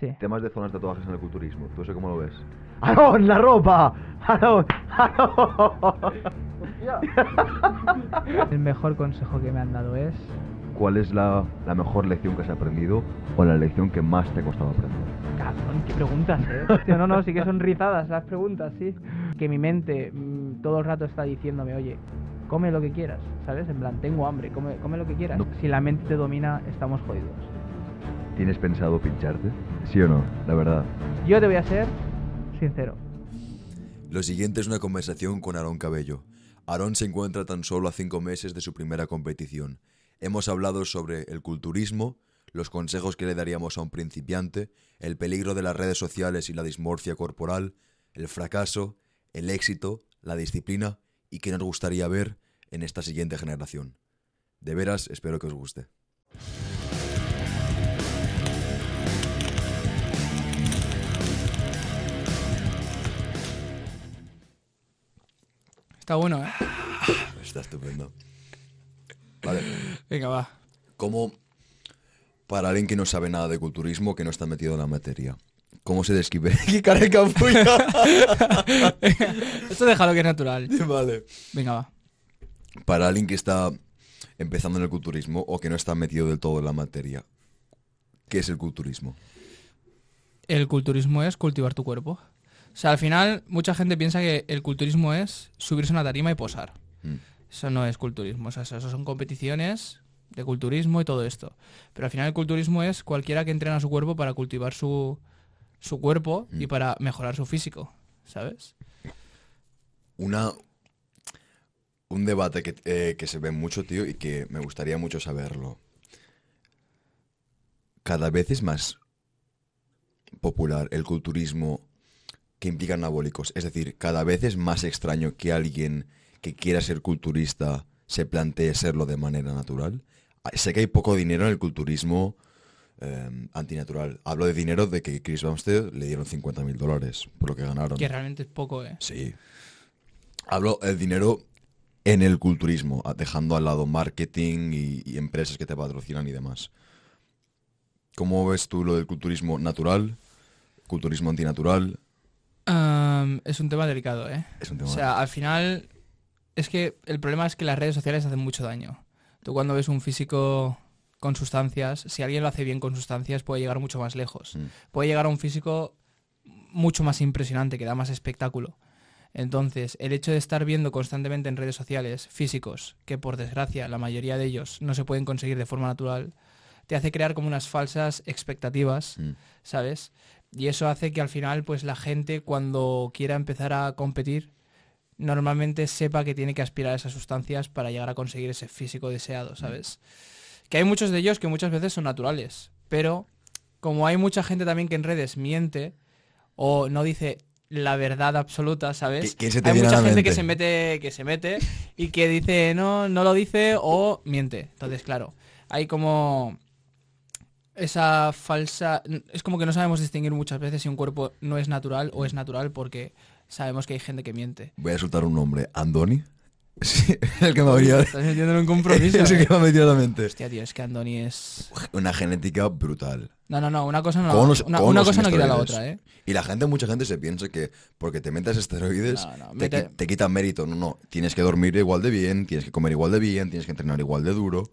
Sí. Temas de zonas de tatuajes en el culturismo. ¿Tú eso cómo lo ves? ¡Aarón, la ropa! ¡Aarón! ¡Aarón! El mejor consejo que me han dado es ¿Cuál es la, la mejor lección que has aprendido o la lección que más te ha costado aprender? Cabrón, qué preguntas, eh. No, no, sí que son rizadas las preguntas, sí. Que mi mente mm, todo el rato está diciéndome, oye, come lo que quieras, ¿sabes? En plan, tengo hambre, come, come lo que quieras. No. Si la mente te domina, estamos jodidos. ¿Tienes pensado pincharte? ¿Sí o no? La verdad. Yo te voy a ser sincero. Lo siguiente es una conversación con Aarón Cabello. Aarón se encuentra tan solo a cinco meses de su primera competición. Hemos hablado sobre el culturismo, los consejos que le daríamos a un principiante, el peligro de las redes sociales y la dismorfia corporal, el fracaso, el éxito, la disciplina y qué nos gustaría ver en esta siguiente generación. De veras, espero que os guste. Está bueno, ¿eh? Está estupendo. Vale. Venga, va. ¿Cómo, para alguien que no sabe nada de culturismo, que no está metido en la materia, cómo se describe? ¡Qué cara de capullo! Esto déjalo que es natural. vale. Venga, va. Para alguien que está empezando en el culturismo o que no está metido del todo en la materia, ¿qué es el culturismo? El culturismo es cultivar tu cuerpo. O sea, al final, mucha gente piensa que el culturismo es subirse a una tarima y posar. Mm. Eso no es culturismo. O sea, eso son competiciones de culturismo y todo esto. Pero al final el culturismo es cualquiera que entrena su cuerpo para cultivar su, su cuerpo y Mm. para mejorar su físico. ¿Sabes? Una, un debate que, eh, que se ve mucho, tío, y que me gustaría mucho saberlo. Cada vez es más popular el culturismo que implica anabólicos. Es decir, cada vez es más extraño que alguien que quiera ser culturista se plantee serlo de manera natural. Ah, Sé que hay poco dinero en el culturismo eh, antinatural. Hablo de dinero de que Chris Bumstead le dieron 50 mil dólares por lo que ganaron. Que realmente es poco, ¿eh? Sí. Hablo el dinero en el culturismo, a- dejando al lado marketing y, y empresas que te patrocinan y demás. ¿Cómo ves tú lo del culturismo natural? Culturismo antinatural. Es un tema delicado, ¿eh? Es un O sea, al final es que el problema es que las redes sociales hacen mucho daño. Tú cuando ves un físico con sustancias, si alguien lo hace bien con sustancias, puede llegar mucho más lejos. Mm. Puede llegar a un físico mucho más impresionante, que da más espectáculo. Entonces, el hecho de estar viendo constantemente en redes sociales físicos, que por desgracia la mayoría de ellos no se pueden conseguir de forma natural, te hace crear como unas falsas expectativas Mm. ¿sabes? Y eso hace que al final, pues la gente cuando quiera empezar a competir, normalmente sepa que tiene que aspirar a esas sustancias para llegar a conseguir ese físico deseado, ¿sabes? Que hay muchos de ellos que muchas veces son naturales, pero como hay mucha gente también que en redes miente o no dice la verdad absoluta, ¿sabes? ¿Qui- quién se te hay mucha gente que se mete que se mete y que dice no, no lo dice o miente. Entonces, claro, hay como esa falsa... Es como que no sabemos distinguir muchas veces si un cuerpo no es natural o es natural porque sabemos que hay gente que miente. Voy a soltar un nombre. ¿Andoni? Sí, el que me habría... Estás metiendo en un compromiso. es el ¿eh? que me ha metido la mente. Hostia, tío, es que Andoni es... Una genética brutal. No, no, no, una cosa no, los- una, cosa no quita la otra, ¿eh? Y la gente, mucha gente se piensa que porque te metas esteroides No, no, te, mete- te quitan mérito. No, no. Tienes que dormir igual de bien, tienes que comer igual de bien, tienes que entrenar igual de duro.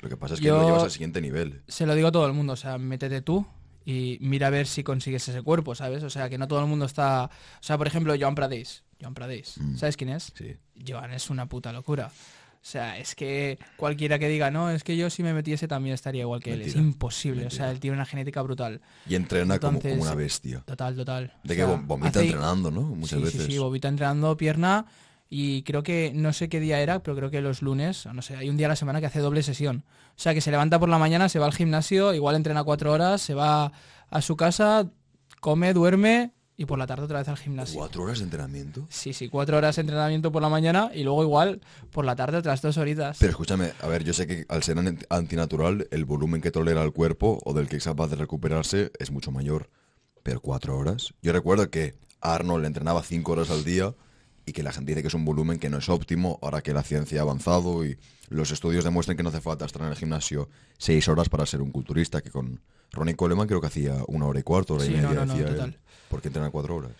Lo que pasa es que Yo- lo llevas al siguiente nivel. Se lo digo a todo el mundo, o sea, métete tú y mira a ver si consigues ese cuerpo, ¿sabes? O sea, que no todo el mundo está... O sea, por ejemplo, Joan Pradés. Joan Pradés. Mm. ¿Sabes quién es? Sí. Joan es una puta locura. O sea, es que cualquiera que diga, no, es que yo si me metiese también estaría igual que él. Es Mentira. imposible. O sea, él tiene una genética brutal. Y entrena como- Entonces, como, una bestia. Total, total. De O que sea, vomita hace- entrenando, ¿no? Muchas sí, veces. Sí, sí, vomita entrenando pierna y creo que, no sé qué día era, pero creo que los lunes, no sé, hay un día a la semana que hace doble sesión. O sea, que se levanta por la mañana, se va al gimnasio, igual entrena cuatro horas, se va a su casa, come, duerme y por la tarde otra vez al gimnasio. ¿Cuatro horas de entrenamiento? Sí, sí, cuatro horas de entrenamiento por la mañana y luego igual por la tarde otras dos horitas. Pero escúchame, a ver, yo sé que al ser an- antinatural, el volumen que tolera el cuerpo o del que es capaz de recuperarse es mucho mayor. Pero cuatro horas. Yo recuerdo que Arnold entrenaba cinco horas al día y que la gente dice que es un volumen que no es óptimo, ahora que la ciencia ha avanzado y los estudios demuestran que no hace falta estar en el gimnasio seis horas para ser un culturista, que con Ronnie Coleman creo que hacía una hora y cuarto, hora y Sí, media. no, no, no, decía él. ¿Por qué entrena cuatro horas?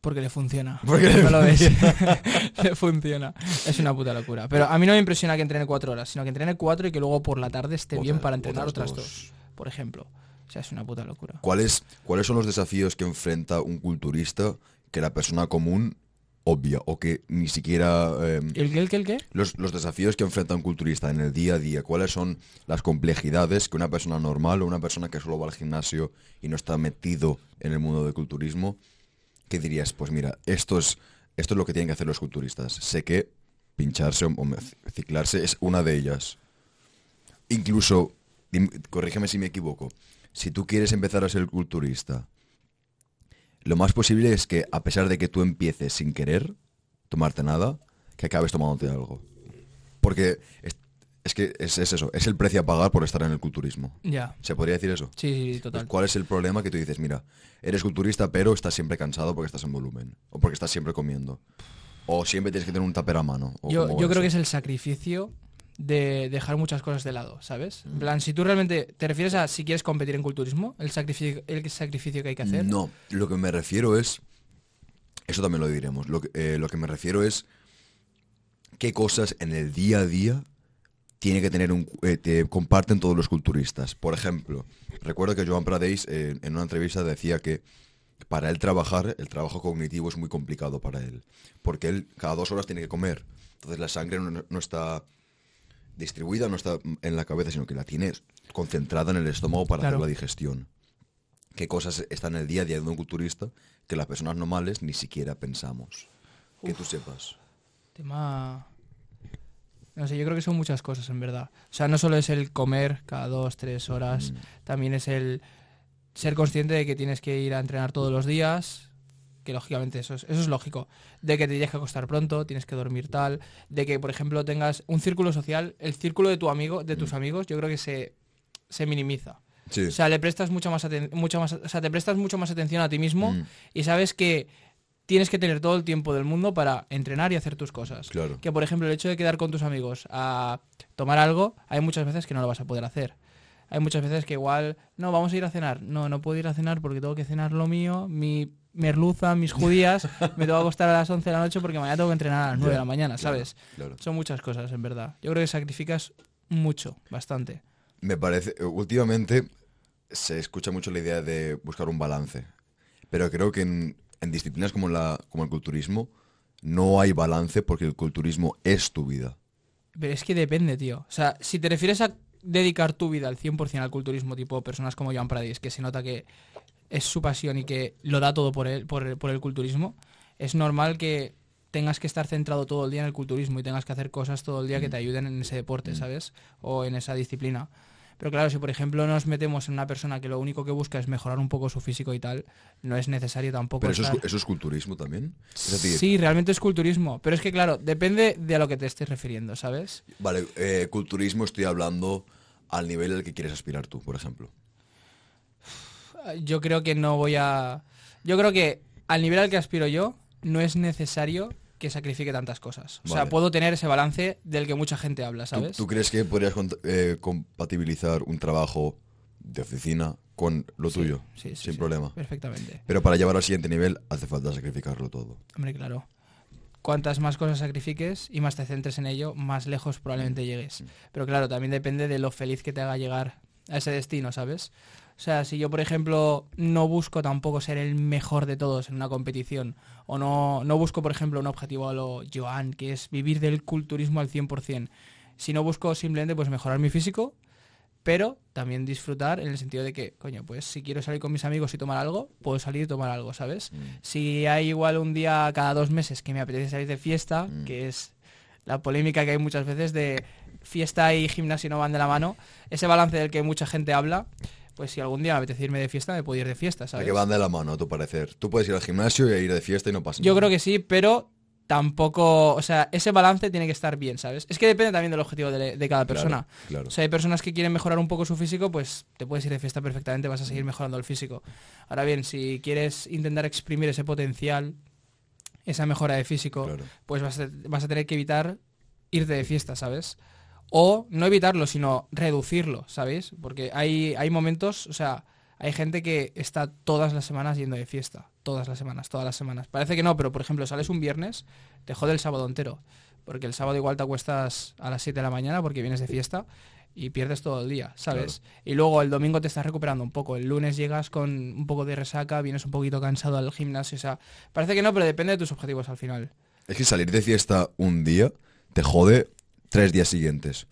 Porque le funciona. Porque le no lo ves. le funciona. Es una puta locura. Pero a mí no me impresiona que entrene cuatro horas, sino que entrene cuatro y que luego por la tarde esté bien para entrenar otras otras, dos. dos. por ejemplo. O sea, es una puta locura. ¿Cuáles, ¿Cuáles son los desafíos que enfrenta un culturista que la persona común obvia o que ni siquiera... eh, ¿El qué, el qué, el qué? los, los desafíos que enfrenta un culturista en el día a día, ¿cuáles son las complejidades que una persona normal o una persona que solo va al gimnasio y no está metido en el mundo del culturismo, que dirías, pues mira, esto es, esto es lo que tienen que hacer los culturistas. Sé que pincharse o, ciclarse es una de ellas. Incluso, corrígeme si me equivoco, si tú quieres empezar a ser culturista, lo más posible es que a pesar de que tú empieces sin querer tomarte nada, que acabes tomándote algo. Porque es, es que es, es eso, es el precio a pagar por estar en el culturismo. Ya. ¿Se podría decir eso? Sí, sí, Pues, total. ¿Cuál es el problema que tú dices, mira, eres culturista pero estás siempre cansado porque estás en volumen? O porque estás siempre comiendo. O siempre tienes que tener un tupper a mano. o Yo, yo creo que es el sacrificio de dejar muchas cosas de lado, ¿sabes? En plan, si tú realmente te refieres a si quieres competir en culturismo, el sacrificio, el sacrificio que hay que hacer. No, lo que me refiero es. Eso también lo diremos. Lo que, eh, lo que me refiero es. ¿Qué cosas en el día a día tiene que tener un. eh, te comparten todos los culturistas? Por ejemplo, recuerdo que Joan Pradeix eh, en una entrevista decía que para él trabajar, el trabajo cognitivo es muy complicado para él. Porque él cada dos horas tiene que comer. Entonces la sangre no, no está distribuida, no está en la cabeza, sino que la tiene concentrada en el estómago para Claro. hacer la digestión. ¿Qué cosas están en el día a día de un culturista que las personas normales ni siquiera pensamos? Que tú sepas. Tema... No sé, yo creo que son muchas cosas, en verdad. O sea, no solo es el comer cada dos, tres horas, Mm. también es el ser consciente de que tienes que ir a entrenar todos los días, que lógicamente eso es, eso es lógico, de que te tienes que acostar pronto, tienes que dormir tal, de que, por ejemplo, tengas un círculo social, el círculo de tu amigo, de tus amigos, yo creo que se, se minimiza. Sí. O sea, le prestas mucha más, mucha más, o sea, te prestas mucho más atención a ti mismo Mm, y sabes que tienes que tener todo el tiempo del mundo para entrenar y hacer tus cosas. claro. Que por ejemplo el hecho de quedar con tus amigos a tomar algo, hay muchas veces que no lo vas a poder hacer. Hay muchas veces que igual, no, vamos a ir a cenar. No, no puedo ir a cenar porque tengo que cenar lo mío, mi merluza, mis judías, me tengo que acostar a las 11 de la noche porque mañana tengo que entrenar a las 9 de la mañana, ¿sabes? claro. Son muchas cosas, en verdad. Yo creo que sacrificas mucho, bastante. Me parece, eh, últimamente se escucha mucho la idea de buscar un balance, pero creo que en, en disciplinas como, la, como el culturismo no hay balance porque el culturismo es tu vida. Pero es que depende, tío. O sea, si te refieres a dedicar tu vida al 100% al culturismo, tipo personas como Joan Pradis, que se nota que es su pasión y que lo da todo por el, por, el- por el culturismo, es normal que tengas que estar centrado todo el día en el culturismo y tengas que hacer cosas todo el día que te ayuden en ese deporte, ¿sabes? O en esa disciplina. Pero claro, si por ejemplo nos metemos en una persona que lo único que busca es mejorar un poco su físico y tal, no es necesario tampoco Pero eso es, estar- eso es culturismo también. Es decir, Sí, realmente es culturismo. Pero es que, claro, depende de a lo que te estés refiriendo, ¿sabes? Vale, eh, culturismo estoy hablando al nivel al que quieres aspirar tú, por ejemplo. Yo creo que no voy a... Yo creo que al nivel al que aspiro yo, no es necesario que sacrifique tantas cosas. O sea, puedo tener ese balance del que mucha gente habla, ¿Tú, ¿sabes? tú crees que podrías eh, compatibilizar un trabajo de oficina con lo Sí, tuyo? sí, sí, sin problema. Perfectamente. Pero para llevar al siguiente nivel hace falta sacrificarlo todo. Hombre, claro. Cuantas más cosas sacrifiques y más te centres en ello, más lejos probablemente Mm. llegues. Pero claro, también depende de lo feliz que te haga llegar a ese destino, ¿sabes? O sea, si yo, por ejemplo, no busco tampoco ser el mejor de todos en una competición, o no, no busco, por ejemplo, un objetivo a lo Joan, que es vivir del culturismo al 100%, si no busco simplemente pues mejorar mi físico, pero también disfrutar en el sentido de que, coño, pues si quiero salir con mis amigos y tomar algo, puedo salir y tomar algo, ¿sabes? Si hay igual un día cada dos meses que me apetece salir de fiesta, Mm. que es la polémica que hay muchas veces de fiesta y gimnasio no van de la mano, ese balance del que mucha gente habla, pues si algún día me apetece irme de fiesta, me puedo ir de fiesta, ¿A ¿sabes? que van de la mano, a tu parecer? Tú puedes ir al gimnasio y ir de fiesta y no pasa Yo nada. creo que sí, pero tampoco, o sea, ese balance tiene que estar bien, ¿sabes? Es que depende también del objetivo de, de cada Claro, persona. Claro. O sea, hay personas que quieren mejorar un poco su físico, pues te puedes ir de fiesta perfectamente, vas a seguir mejorando el físico. Ahora bien, si quieres intentar exprimir ese potencial, esa mejora de físico, Claro. pues vas a, vas a tener que evitar irte de fiesta, ¿sabes? O no evitarlo, sino reducirlo, ¿sabéis? Porque hay, hay momentos, o sea, hay gente que está todas las semanas yendo de fiesta. Todas las semanas, todas las semanas. Parece que no, pero por ejemplo, sales un viernes, te jode el sábado entero. Porque el sábado igual te acuestas a las 7 de la mañana porque vienes de fiesta y pierdes todo el día, ¿sabes? Y luego el domingo te estás recuperando un poco. El lunes llegas con un poco de resaca, vienes un poquito cansado al gimnasio. O sea, parece que no, pero depende de tus objetivos al final. Es que salir de fiesta un día te jode tres días siguientes.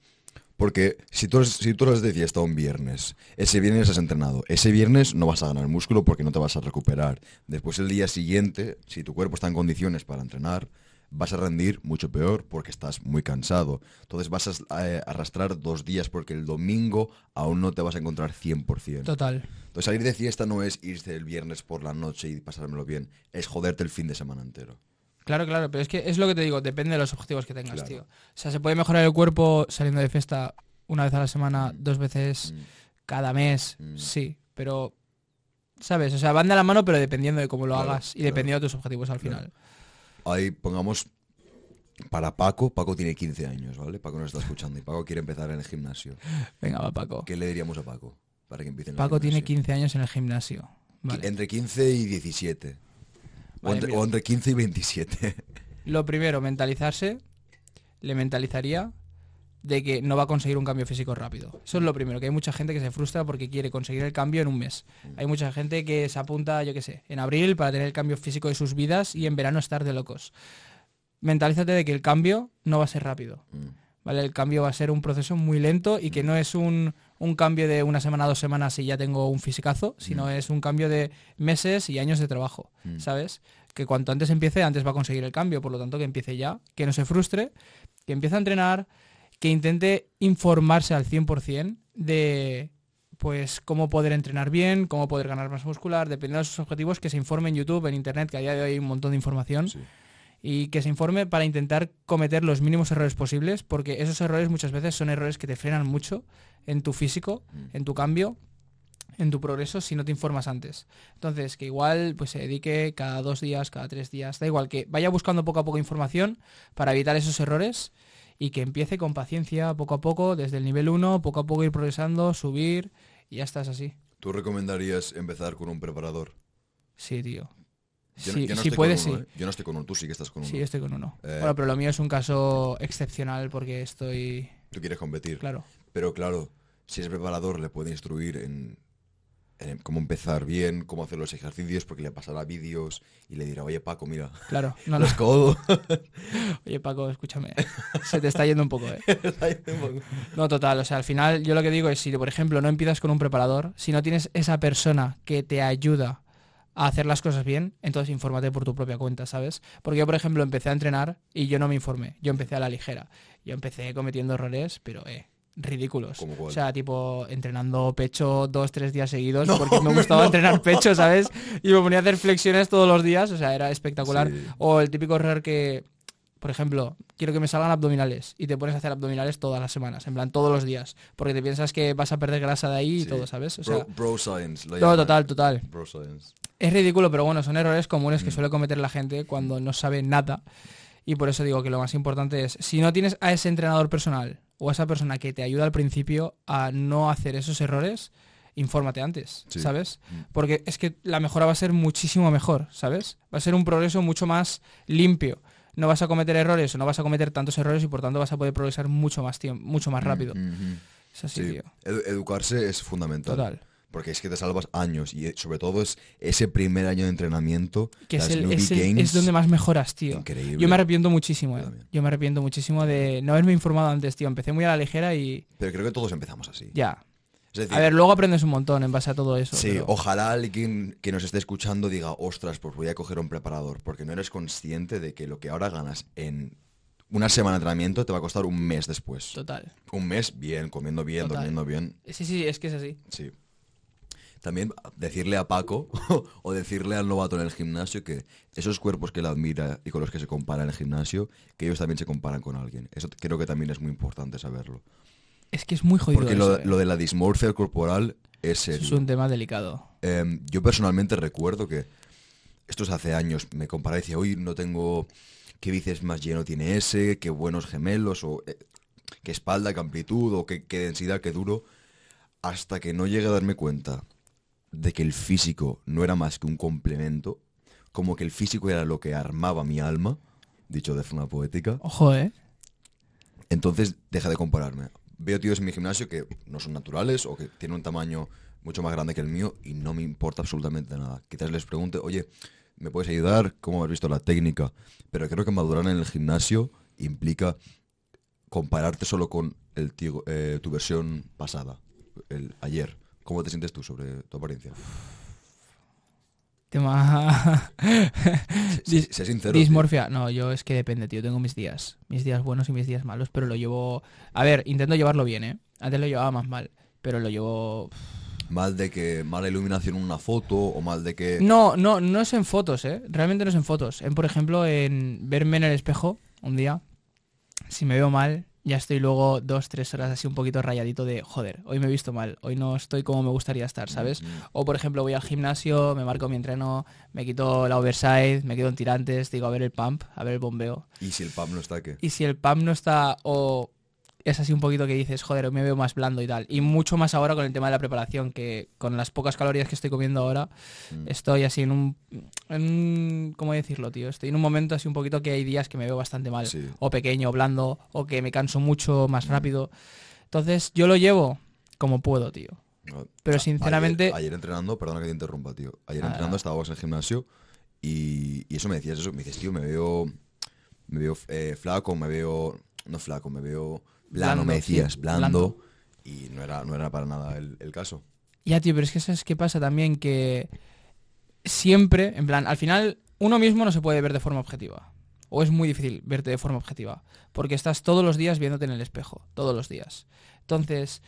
Porque si tú, si tú eres de fiesta un viernes, ese viernes has entrenado, ese viernes no vas a ganar músculo porque no te vas a recuperar. Después el día siguiente, si tu cuerpo está en condiciones para entrenar, vas a rendir mucho peor porque estás muy cansado. Entonces vas a eh, arrastrar dos días porque el domingo aún no te vas a encontrar 100%. Total. Entonces salir de fiesta no es irse el viernes por la noche y pasármelo bien, es joderte el fin de semana entero. Claro, claro, pero es que es lo que te digo, depende de los objetivos que tengas, Claro. tío. O sea, se puede mejorar el cuerpo saliendo de fiesta una vez a la semana, Mm. dos veces Mm. cada mes, Mm. sí, pero ¿sabes? O sea, van de la mano, pero dependiendo de cómo lo Claro, hagas y claro. dependiendo de tus objetivos al final. Ahí pongamos para Paco, Paco tiene 15 años, ¿vale? Paco nos está escuchando y Paco quiere empezar en el gimnasio. Venga, va Paco. ¿Qué le diríamos a Paco para que empiece en el Paco tiene gimnasio? 15 años en el gimnasio. Vale. Entre 15 y 17. O, entre, o entre 15 y 27. Lo primero, mentalizarse. Le mentalizaría de que no va a conseguir un cambio físico rápido. Eso es lo primero, que hay mucha gente que se frustra porque quiere conseguir el cambio en un mes. Hay mucha gente que se apunta, yo qué sé, en abril para tener el cambio físico de sus vidas y en verano estar de locos. Mentalízate de que el cambio no va a ser rápido. Mm. ¿Vale? El cambio va a ser un proceso muy lento y que no es un, un cambio de una semana, dos semanas y ya tengo un fisicazo, sino es un cambio de meses y años de trabajo, Mm. ¿sabes? Que cuanto antes empiece, antes va a conseguir el cambio, por lo tanto que empiece ya, que no se frustre, que empiece a entrenar, que intente informarse al 100% de pues cómo poder entrenar bien, cómo poder ganar más muscular, dependiendo de sus objetivos, que se informe en YouTube, en Internet, que a día de hoy hay un montón de información Sí. Y que se informe para intentar cometer los mínimos errores posibles, porque esos errores muchas veces son errores que te frenan mucho en tu físico, Mm. en tu cambio, en tu progreso si no te informas antes. Entonces, que igual pues se dedique cada dos días, cada tres días, da igual, que vaya buscando poco a poco información para evitar esos errores y que empiece con paciencia, poco a poco, desde el nivel 1, poco a poco ir progresando, subir y ya estás así. ¿Tú recomendarías empezar con un preparador? Sí, tío. Yo, Sí, yo no si puedes, sí. ¿eh? Yo no estoy con uno, tú sí que estás con uno. Sí, estoy con uno. Eh. Bueno, pero lo mío es un caso excepcional porque estoy... Tú quieres competir. Claro. Pero claro, si es preparador le puede instruir en, en cómo empezar bien, cómo hacer los ejercicios, porque le pasará vídeos y le dirá, oye Paco, mira, Claro, no, no. los codos. Oye, Paco, escúchame. Se te está yendo un poco, ¿eh? No, total. O sea, al final, yo lo que digo es, si por ejemplo no empiezas con un preparador, si no tienes esa persona que te ayuda a hacer las cosas bien, entonces infórmate por tu propia cuenta, ¿sabes? Porque yo, por ejemplo, empecé a entrenar y yo no me informé. Yo empecé a la ligera. Yo empecé cometiendo errores, pero, eh, ridículos. O sea, tipo, entrenando pecho dos, tres días seguidos, porque me gustaba entrenar pecho, ¿sabes? Y me ponía a hacer flexiones todos los días, o sea, era espectacular. Sí. O el típico error que, por ejemplo, quiero que me salgan abdominales y te pones a hacer abdominales todas las semanas, en plan todos los días, porque te piensas que vas a perder grasa de ahí y todo, ¿sabes? O sea, bro science. lo llaman. total, total. Bro science. Es ridículo, pero bueno, son errores comunes que Mm. suele cometer la gente cuando no sabe nada. Y por eso digo que lo más importante es, si no tienes a ese entrenador personal o a esa persona que te ayuda al principio a no hacer esos errores, infórmate antes, Sí. ¿sabes? Mm. Porque es que la mejora va a ser muchísimo mejor, ¿sabes? Va a ser un progreso mucho más limpio. No vas a cometer errores o no vas a cometer tantos errores y por tanto vas a poder progresar mucho más tiempo, mucho más rápido. Mm, mhm. Es así, Sí. tío. Edu- educarse es fundamental. Total. Porque es que te salvas años y eh, sobre todo es ese primer año de entrenamiento. Que es, el- es, el- games, es donde más mejoras, tío. Increíble. Yo me arrepiento muchísimo, Yo eh. Yo me arrepiento muchísimo de no haberme informado antes, tío. Empecé muy a la ligera y Pero creo que todos empezamos así. ya. Es decir, A ver, luego aprendes un montón en base a todo eso. Sí, pero- ojalá alguien que nos esté escuchando diga, ostras, pues voy a coger un preparador, porque no eres consciente de que lo que ahora ganas en una semana de entrenamiento te va a costar un mes después. Total. Un mes bien, comiendo bien, Total. durmiendo bien. Sí, sí, es que es así. Sí. También decirle a Paco o decirle al novato en el gimnasio que esos cuerpos que él admira y con los que se compara en el gimnasio, que ellos también se comparan con alguien. Eso creo que también es muy importante saberlo. Es que es muy jodido. Porque eso, lo, eh. lo de la dismorfia corporal es Eso serio. es un tema delicado. Em, yo personalmente recuerdo que esto es hace años, me comparaba y decía, hoy no tengo qué bíceps más lleno tiene ese, qué buenos gemelos, o eh, qué espalda, qué amplitud o qué, qué densidad, qué duro, hasta que no llegué a darme cuenta de que el físico no era más que un complemento, como que el físico era lo que armaba mi alma, dicho de forma poética, Ojo, ¿eh? entonces deja de compararme. Veo tíos en mi gimnasio que no son naturales o que tienen un tamaño mucho más grande que el mío y no me importa absolutamente nada. Quizás les pregunte, oye, ¿me puedes ayudar? ¿Cómo has visto la técnica? Pero creo que madurar en el gimnasio implica compararte solo con el tío- eh, tu versión pasada, el ayer. ¿Cómo te sientes tú sobre tu apariencia? Tema... Sé, sé sincero. tío. Dismorfia. No, yo es que depende, tío. Tengo mis días. Mis días buenos y mis días malos, pero lo llevo... A ver, intento llevarlo bien, ¿eh? Antes lo llevaba más mal, pero lo llevo... Mal de que mala iluminación en una foto o mal de que... No, no, no es en fotos, ¿eh? Realmente no es en fotos. En, por ejemplo, en verme en el espejo un día, si me veo mal, ya estoy luego dos, tres horas así un poquito rayadito de, joder, hoy me he visto mal, hoy no estoy como me gustaría estar, ¿sabes? Mm, O, por ejemplo, voy al gimnasio, me marco mi entreno, me quito la overside, me quedo en tirantes, digo, a ver el pump, a ver el bombeo. Y si el pub no está, ¿qué? Y si el pump no está o es así un poquito que dices, joder, hoy me veo más blando y tal. Y mucho más ahora con el tema de la preparación, que con las pocas calorías que estoy comiendo ahora, Mm. estoy así en un, en un- ¿Cómo decirlo, tío? Estoy en un momento así un poquito que hay días que me veo bastante mal. Sí. O pequeño, o blando, o que me canso mucho más rápido. Entonces, yo lo llevo como puedo, tío. Pero sinceramente- Ayer, ayer entrenando, perdona que te interrumpa, tío. Ayer Nada, entrenando estábamos en el gimnasio y, y eso me decías, eso. Me dices, tío, me veo. Me veo eh, flaco, me veo. No flaco, me veo. Blando, Blando, me sí, decías, blando. blando. Y no era, no era para nada el, el caso. Ya, tío, pero es que sabes qué pasa también que siempre, en plan, al final uno mismo no se puede ver de forma objetiva. O es muy difícil verte de forma objetiva. Porque estás todos los días viéndote en el espejo. Todos los días. Entonces,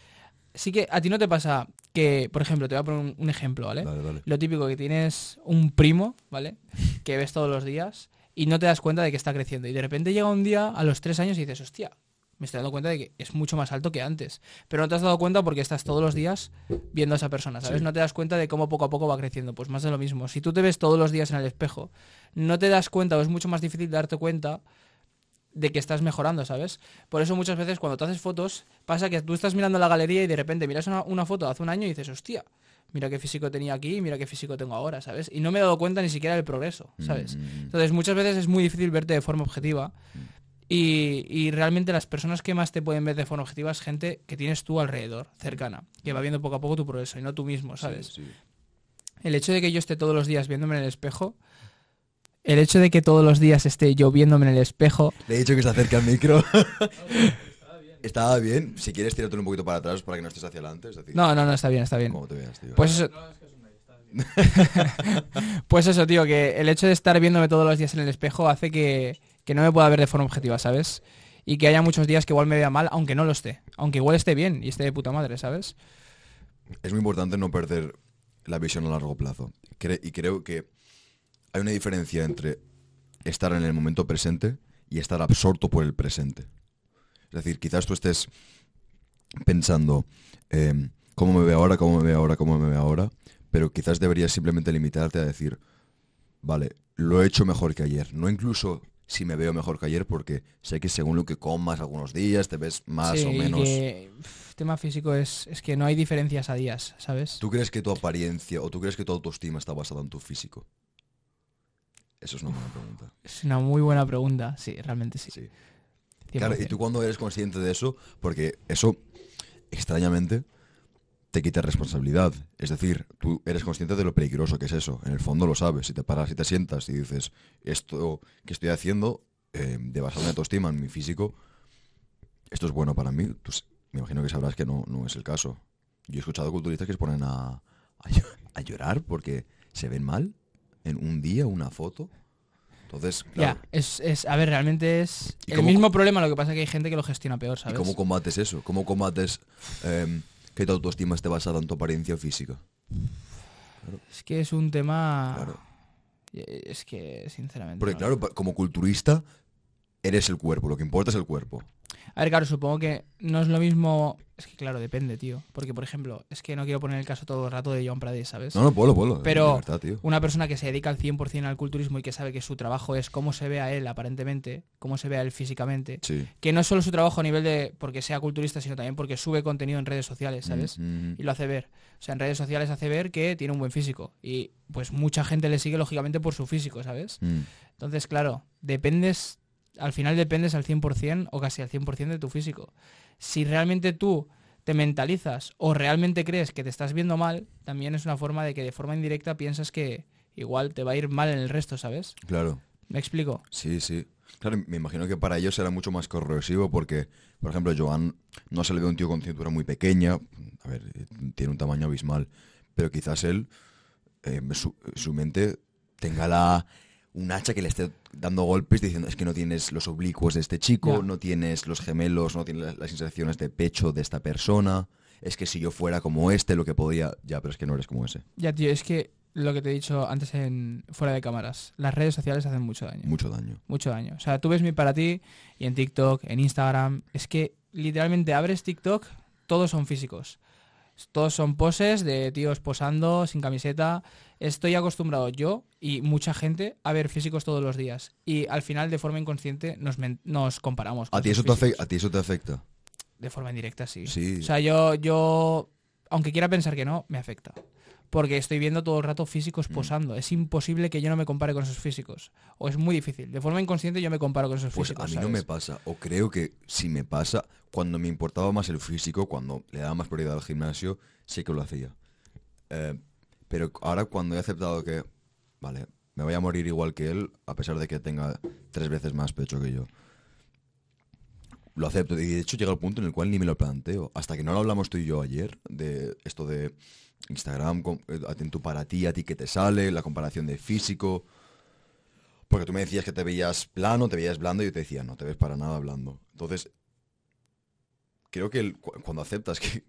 sí que a ti no te pasa que, por ejemplo, te voy a poner un, un ejemplo, ¿vale? Dale, dale. Lo típico que tienes un primo, ¿vale? Que ves todos los días y no te das cuenta de que está creciendo. Y de repente llega un día a los tres años y dices, hostia, me estoy dando cuenta de que es mucho más alto que antes. Pero no te has dado cuenta porque estás todos los días viendo a esa persona, ¿sabes? Sí. No te das cuenta de cómo poco a poco va creciendo. Pues más de lo mismo. Si tú te ves todos los días en el espejo, no te das cuenta o es mucho más difícil darte cuenta de que estás mejorando, ¿sabes? Por eso muchas veces cuando te haces fotos pasa que tú estás mirando la galería y de repente miras una, una foto de hace un año y dices, hostia, mira qué físico tenía aquí, mira qué físico tengo ahora, ¿sabes? Y no me he dado cuenta ni siquiera del progreso, ¿sabes? Mm, Entonces muchas veces es muy difícil verte de forma objetiva y, y realmente las personas que más te pueden ver de forma objetiva es gente que tienes tú alrededor, cercana, que va viendo poco a poco tu progreso y no tú mismo, ¿sabes? Sí, sí. El hecho de que yo esté todos los días viéndome en el espejo, el hecho de que todos los días esté yo viéndome en el espejo, Le he dicho que se acerque al micro. Estaba bien. Si quieres, tírate un poquito para atrás para que no estés hacia adelante. Es decir, no, no, no, está bien, está bien. como te veas, tío. Pues eso. pues eso, tío, que el hecho de estar viéndome todos los días en el espejo hace que, que no me pueda ver de forma objetiva, ¿sabes? Y que haya muchos días que igual me vea mal, aunque no lo esté. Aunque igual esté bien y esté de puta madre, ¿sabes? Es muy importante no perder la visión a largo plazo. Y creo que hay una diferencia entre estar en el momento presente y estar absorto por el presente. Es decir, quizás tú estés pensando em, cómo me veo ahora, cómo me veo ahora, cómo me veo ahora, pero quizás deberías simplemente limitarte a decir, vale, lo he hecho mejor que ayer. No incluso si me veo mejor que ayer, porque sé que según lo que comas algunos días te ves más Sí, o y menos... que, tema físico es, es que no hay diferencias a días, ¿sabes? ¿Tú crees que tu apariencia o tú crees que tu autoestima está basada en tu físico? Eso es una buena pregunta. Es una muy buena pregunta. Sí, realmente sí. Sí. Claro, y tú cuando eres consciente de eso, porque eso, extrañamente, te quita responsabilidad. Es decir, tú eres consciente de lo peligroso que es eso. En el fondo lo sabes. Si te paras y te sientas y dices, esto que estoy haciendo, eh, de basar mi autoestima en mi físico, esto es bueno para mí, tú s- me imagino que sabrás que no, no es el caso. Yo he escuchado culturistas que se ponen a, a llo- a llorar porque se ven mal en un día, una foto. Entonces, claro, Ya, es, es, a ver, realmente es ¿Y el cómo- mismo problema, lo que pasa es que hay gente que lo gestiona peor, ¿y ¿sabes? cómo combates eso? ¿Cómo combates em, que tu autoestima esté basada en tu apariencia física? Es que es un tema... Claro. Es que, sinceramente... Porque no- claro, como culturista, eres el cuerpo, lo que importa es el cuerpo. A ver, claro, supongo que no es lo mismo. Es que, claro, depende, tío. Porque, por ejemplo, es que no quiero poner el caso todo el rato de Joan Prades, ¿sabes? No, no, puedo, puedo. Pero- Libertad. Una persona que se dedica al 100% al culturismo y que sabe que su trabajo es cómo se ve a él aparentemente, cómo se ve a él físicamente, Sí. que no es solo su trabajo a nivel de porque sea culturista, sino también porque sube contenido en redes sociales, ¿sabes? Mm, mm, Y lo hace ver. O sea, en redes sociales hace ver que tiene un buen físico. Y pues mucha gente le sigue lógicamente por su físico, ¿sabes? mm. Entonces, claro, dependes, al final dependes al 100% o casi al 100% de tu físico. Si realmente tú te mentalizas o realmente crees que te estás viendo mal, también es una forma de que de forma indirecta piensas que igual te va a ir mal en el resto, ¿sabes? Claro. ¿Me explico? Sí, sí. Claro, me imagino que para ellos será mucho más corrosivo porque, por ejemplo, Joan no se le ve un tío con cintura muy pequeña. A ver, tiene un tamaño abismal. Pero quizás él, eh, su, su mente, tenga la un hacha que le esté dando golpes diciendo es que no tienes los oblicuos de este chico, no tienes los gemelos, no tienes las, las inserciones de pecho de esta persona. Es que si yo fuera como este, lo que podía... Ya, pero es que no eres como ese. Ya, tío, es que lo que te he dicho antes en fuera de cámaras, las redes sociales hacen mucho daño. Mucho daño. mucho daño. O sea, tú ves mi para ti y en TikTok, en Instagram, es que literalmente abres TikTok, todos son físicos. Todos son poses de tíos posando sin camiseta. Estoy acostumbrado yo y mucha gente a ver físicos todos los días. Y al final, de forma inconsciente, nos, nos comparamos. con ¿A ti, eso te afecta. ¿A ti eso te afecta? De forma indirecta, sí. Sí. O sea, yo, yo, aunque quiera pensar que no, me afecta. Porque estoy viendo todo el rato físicos Mm. posando. Es imposible que yo no me compare con esos físicos. O es muy difícil. De forma inconsciente yo me comparo con esos Pues físicos. a mí no me pasa, o creo que si me pasa, cuando me importaba más el físico, cuando le daba más prioridad al gimnasio, sí que lo hacía. Eh, pero ahora cuando he aceptado que, vale, me voy a morir igual que él, a pesar de que tenga tres veces más pecho que yo. Lo acepto y de hecho llega el punto en el cual ni me lo planteo. Hasta que no lo hablamos tú y yo ayer, de esto de Instagram, eh, atento para ti, a ti que te sale, la comparación de físico. Porque tú me decías que te veías plano, te veías blando y yo te decía, no te ves para nada blando. Entonces, creo que cuando aceptas que,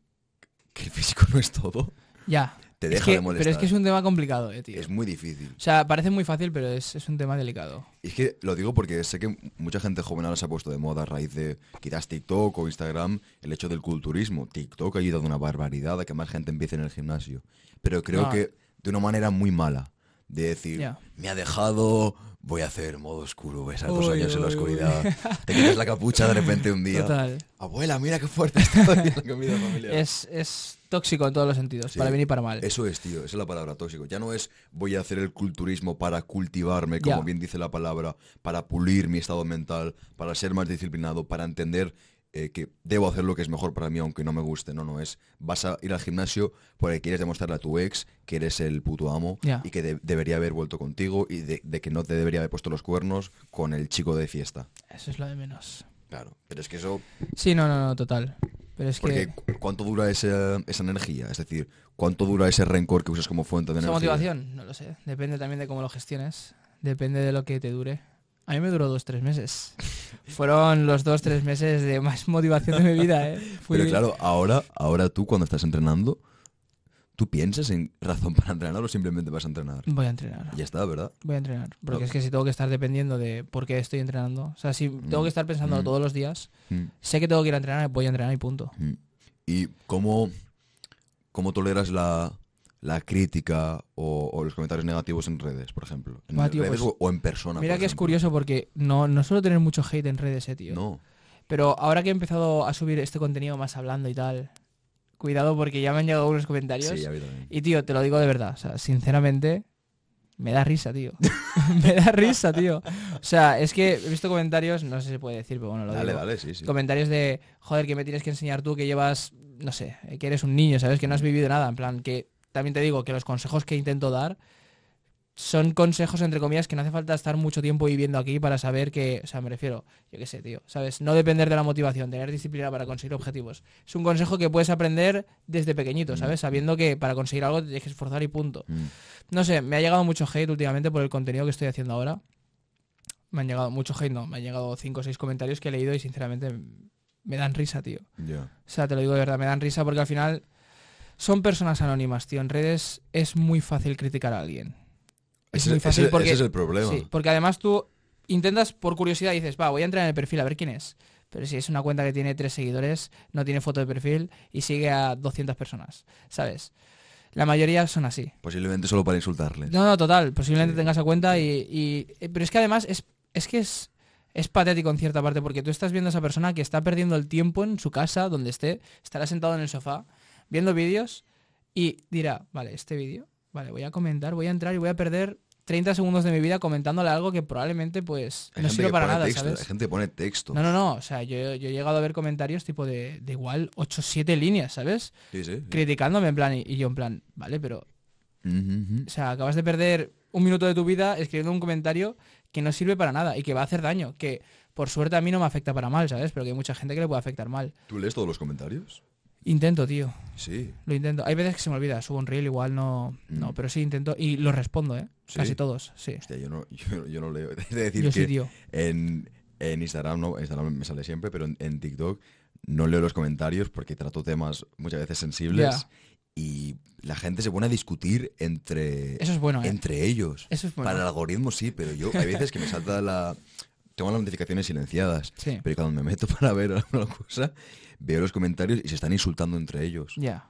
que el físico no es todo, Ya. Te Es deja que- de molestar. pero es que es un tema complicado, eh, tío. Es muy difícil. O sea, parece muy fácil, pero es, es un tema delicado. Y es que lo digo porque sé que mucha gente joven ahora se ha puesto de moda a raíz de quizás TikTok o Instagram el hecho del culturismo. TikTok ha ayudado una barbaridad a que más gente empiece en el gimnasio. Pero creo No. que de una manera muy mala. De decir, me ha dejado, voy a hacer modo oscuro, ves a dos Uy, años en la uy, uy. oscuridad. Te quitas la capucha de repente un día. Total. Abuela, mira qué fuerte la comida familiar. Es, es tóxico en todos los sentidos, Sí. para bien y para mal. Eso es, tío, esa es la palabra tóxico. Ya no es voy a hacer el culturismo para cultivarme, como Ya. bien dice la palabra, para pulir mi estado mental, para ser más disciplinado, para entender eh, que debo hacer lo que es mejor para mí aunque no me guste. No, no es vas a ir al gimnasio porque quieres demostrarle a tu ex que eres el puto amo Ya. y que de- debería haber vuelto contigo y de, de que no te debería haber puesto los cuernos con el chico de fiesta. Eso es lo de menos. Claro, pero es que eso Sí, no, no, no, total. Pero es porque que cu- ¿cuánto dura esa, esa energía? Es decir, ¿cuánto dura ese rencor que usas como fuente de esa energía? motivación, no lo sé. Depende también de cómo lo gestiones. Depende de lo que te dure. A mí me duró dos, tres meses. Fueron los dos, tres meses de más motivación de mi vida, ¿eh? Fui- Pero claro, ahora, ahora tú cuando estás entrenando, ¿tú piensas en razón para entrenar o simplemente vas a entrenar? Voy a entrenar. Ya está, ¿verdad? Voy a entrenar. Porque No. es que si tengo que estar dependiendo de por qué estoy entrenando. O sea, si tengo que estar pensando Mm. todos los días, Mm, sé que tengo que ir a entrenar, voy a entrenar y punto. mm. ¿Y cómo, cómo toleras la, la crítica o, o los comentarios negativos en redes, por ejemplo? ¿En tío, redes pues, o, en persona? Mira que es curioso porque no, no suelo tener mucho hate en redes, eh, tío. No. Pero ahora que he empezado a subir este contenido más hablando y tal, cuidado porque ya me han llegado unos comentarios. Sí, a mí también. Y tío, te lo digo de verdad, o sea, sinceramente, me da risa, tío. me da risa, tío. O sea, es que he visto comentarios, no sé si se puede decir, pero bueno, lo Dale, digo. dale, sí, sí. Comentarios de, joder, que me tienes que enseñar tú que llevas, no sé, que eres un niño, ¿sabes? Que no has vivido nada. En plan, que también te digo que los consejos que intento dar son consejos, entre comillas, que no hace falta estar mucho tiempo viviendo aquí para saber que, o sea, me refiero, yo qué sé, tío, ¿sabes? No depender de la motivación, tener disciplina para conseguir objetivos. Es un consejo que puedes aprender desde pequeñito, ¿sabes? Sabiendo que para conseguir algo te tienes que esforzar y punto. Mm. No sé, me ha llegado mucho hate últimamente por el contenido que estoy haciendo ahora. Me han llegado mucho hate, no, me han llegado cinco o seis comentarios que he leído y sinceramente me dan risa, tío. Ya. O sea, te lo digo de verdad, me dan risa porque al final son personas anónimas, tío. En redes es muy fácil criticar a alguien. Es Ese, muy fácil ese- porque... ese es el problema. Sí, porque además tú intentas por curiosidad dices, va, voy a entrar en el perfil a ver quién es. Pero si es una cuenta que tiene tres seguidores, no tiene foto de perfil y sigue a 200 personas, ¿sabes? La mayoría son así. Posiblemente solo para insultarles. No, no, total. Posiblemente Sí. tengas esa cuenta y, y- eh, Pero es que además es, es que es, es patético en cierta parte porque tú estás viendo a esa persona que está perdiendo el tiempo en su casa, donde esté, estará sentado en el sofá, viendo vídeos y dirá, vale, este vídeo, vale, voy a comentar, voy a entrar y voy a perder 30 segundos de mi vida comentándole algo que probablemente pues Hay no sirve para nada, texto, ¿sabes? Hay gente pone texto. No, no, no. O sea, yo, yo he llegado a ver comentarios tipo de, de igual 8 o 7 líneas, ¿sabes? Sí, sí. sí. Criticándome en plan, y, y yo en plan, vale, pero o sea, acabas de perder un minuto de tu vida escribiendo un comentario que no sirve para nada y que va a hacer daño. Que por suerte a mí no me afecta para mal, ¿sabes? Pero que hay mucha gente que le puede afectar mal. ¿Tú lees todos los comentarios? Intento, tío. Sí. Lo intento. Hay veces que se me olvida. Subo un reel, igual no. No, Mm. pero sí intento. Y los respondo, ¿eh? ¿Sí? Casi todos, sí. Hostia, yo no, yo, yo no leo. Es de decir Yo que sí, tío. en, en Instagram, no, Instagram me sale siempre, pero en, en TikTok no leo los comentarios porque trato temas muchas veces sensibles y la gente se pone a discutir entre, Eso es bueno, ¿eh? entre ellos. Eso es bueno. Para el algoritmo sí, pero yo hay veces que me salta la... Tengo las notificaciones silenciadas, Sí. pero cuando me meto para ver alguna cosa, veo los comentarios y se están insultando entre ellos. Ya.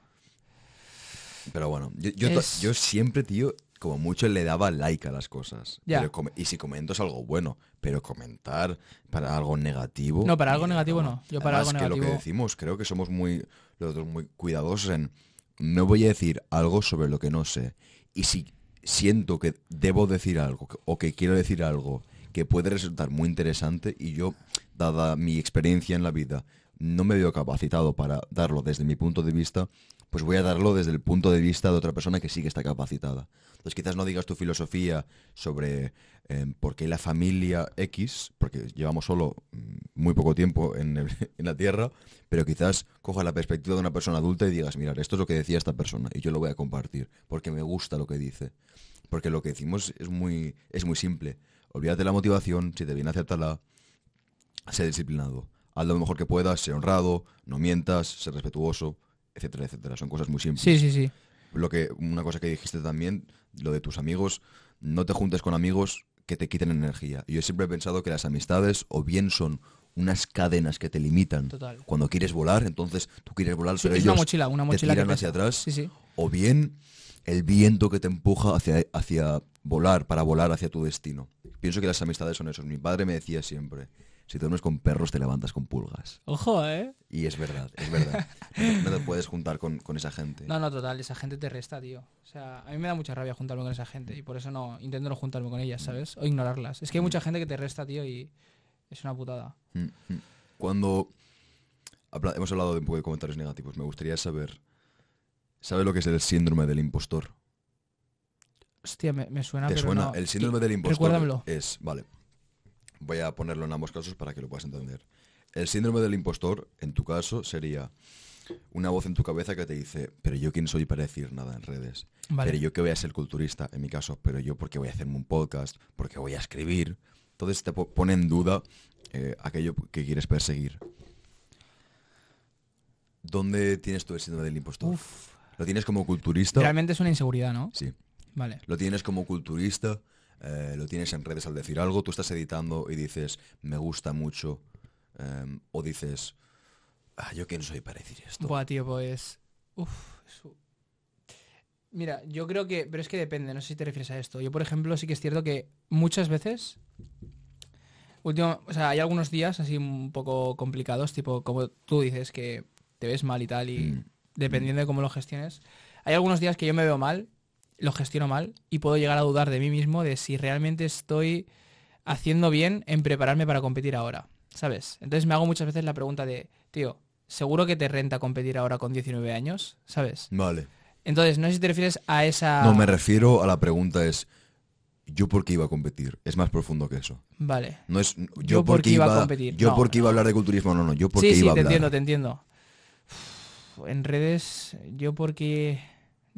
Pero bueno, yo, yo, to- Es- yo siempre, tío, como mucho le daba like a las cosas. Pero come- y si comento es algo bueno, pero comentar para algo negativo. No, para algo negativo no. Yo para Además, algo que lo que decimos, creo que somos muy, los dos muy cuidadosos en no voy a decir algo sobre lo que no sé. Y si siento que debo decir algo o que quiero decir algo que puede resultar muy interesante y yo, dada mi experiencia en la vida, no me veo capacitado para darlo desde mi punto de vista, pues voy a darlo desde el punto de vista de otra persona que sí que está capacitada. Entonces quizás no digas tu filosofía sobre eh, por qué la familia X, porque llevamos solo mm, muy poco tiempo en, la Tierra, pero quizás cojas la perspectiva de una persona adulta y digas, mira, esto es lo que decía esta persona y yo lo voy a compartir, porque me gusta lo que dice. Porque lo que decimos es muy, es muy simple. Olvídate la motivación, si te viene, acéptala, sé disciplinado. Haz lo mejor que puedas, sé honrado, no mientas, sé respetuoso, etcétera, etcétera. Son cosas muy simples. Sí, sí, sí. Lo que, una cosa que dijiste también, lo de tus amigos, no te juntes con amigos que te quiten energía. Yo siempre he pensado que las amistades o bien son unas cadenas que te limitan Total. cuando quieres volar, entonces tú quieres volar, Sí, es ellos una mochila, una te mochila que tiran hacia atrás, Sí, sí. o bien el viento que te empuja hacia, hacia volar, para volar hacia tu destino. Pienso que las amistades son eso. Mi padre me decía siempre, si te duermes con perros te levantas con pulgas. Ojo, ¿eh? Y es verdad, es verdad. No te, no te puedes juntar con, con esa gente. No, no, total, esa gente te resta, tío. O sea, a mí me da mucha rabia juntarme con esa gente y por eso no intento no juntarme con ellas, ¿sabes? O ignorarlas. Es que hay mucha gente que te resta, tío, y es una putada. Mm, mm. Cuando habla- hemos hablado de un poco de comentarios negativos, me gustaría saber, ¿sabe lo que es el síndrome del impostor? Hostia, me, me suena, ¿Te pero suena? no. El síndrome del impostor Recuérdamelo. es, vale, voy a ponerlo en ambos casos para que lo puedas entender. El síndrome del impostor, en tu caso, sería una voz en tu cabeza que te dice, pero yo quién soy para decir nada en redes. Vale. Pero yo que voy a ser culturista, en mi caso, pero yo porque voy a hacerme un podcast, porque voy a escribir. Entonces te po- pone en duda eh, aquello que quieres perseguir. ¿Dónde tienes tú el síndrome del impostor? Uf. ¿Lo tienes como culturista? Realmente es una inseguridad, ¿no? Sí. Vale. Lo tienes como culturista, eh, lo tienes en redes al decir algo, tú estás editando y dices, me gusta mucho, em, o dices, ah, yo quién soy para decir esto. Buah, tío, pues. Uf. Mira, yo creo que. Pero es que depende, no sé si te refieres a esto. Yo, por ejemplo, sí que es cierto que muchas veces. Último, o sea, hay algunos días así un poco complicados, tipo, como tú dices, que te ves mal y tal, y Mm. dependiendo de cómo lo gestiones. Hay algunos días que yo me veo mal, lo gestiono mal, y puedo llegar a dudar de mí mismo de si realmente estoy haciendo bien en prepararme para competir ahora, ¿sabes? Entonces me hago muchas veces la pregunta de, tío, ¿seguro que te renta competir ahora con 19 años? ¿Sabes? Vale. Entonces, no sé si te refieres a esa... No, me refiero a la pregunta es, ¿yo por qué iba a competir? Es más profundo que eso. Vale. No es, yo, Yo por qué iba a competir. Yo No, porque iba a hablar de culturismo, no, no, yo porque Sí, iba sí, a te hablar. entiendo, te entiendo. Uf, En redes, yo porque...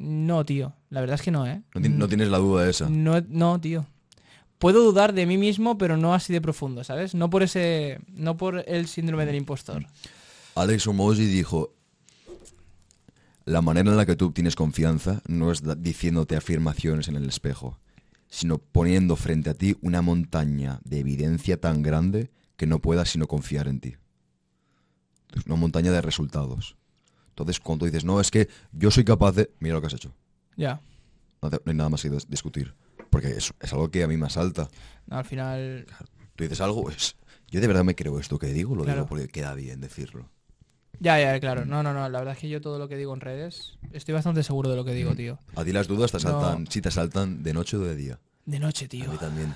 No, tío. La verdad es que no, ¿eh? No, ti- no tienes la duda esa. No, no, tío. Puedo dudar de mí mismo, pero no así de profundo, ¿sabes? No por ese... No por el síndrome del impostor. Alex Omosi dijo, la manera en la que tú obtienes confianza no es diciéndote afirmaciones en el espejo, sino poniendo frente a ti una montaña de evidencia tan grande que no puedas sino confiar en ti. una montaña de resultados. Entonces, cuando dices, no, es que yo soy capaz de. Mira lo que has hecho. Ya. No, hay nada más que dis- discutir. Porque es, es algo que a mí me asalta. No, al final. Tú dices algo, es. Yo de verdad me creo esto que digo, lo Claro. digo porque queda bien decirlo. Ya, ya, claro. No, no, no. La verdad es que yo todo lo que digo en redes. Estoy bastante seguro de lo que digo, tío. A ti las dudas te No. asaltan, si te asaltan de noche o de día. De noche, A tío. mí también.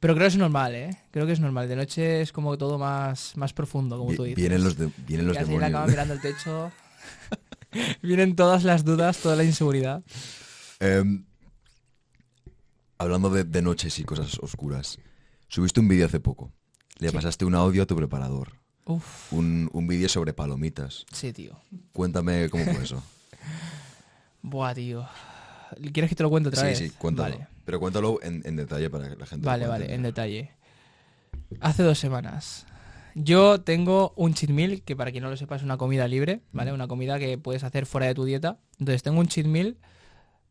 Pero creo que es normal, ¿eh? Creo que es normal. De noche es como todo más, más profundo, como Vi- tú dices. vienen los, de- vienen los Quedas ahí en la cama demonios. mirando el techo. Vienen todas las dudas, toda la inseguridad. Em, hablando de, de noches y cosas oscuras. Subiste un vídeo hace poco. Le Sí. pasaste un audio a tu preparador. Uf, Un, un vídeo sobre palomitas. sí, tío. Cuéntame cómo fue eso. Buah, tío. ¿Quieres que te lo cuente otra sí, vez? sí, cuéntalo. Vale, Pero cuéntalo en, en detalle para que la gente lo vale, pueda vale, en entender. detalle. Hace dos semanas. Yo tengo un cheat meal, que para quien no lo sepa es una comida libre, ¿vale? Una comida que puedes hacer fuera de tu dieta. Entonces tengo un cheat meal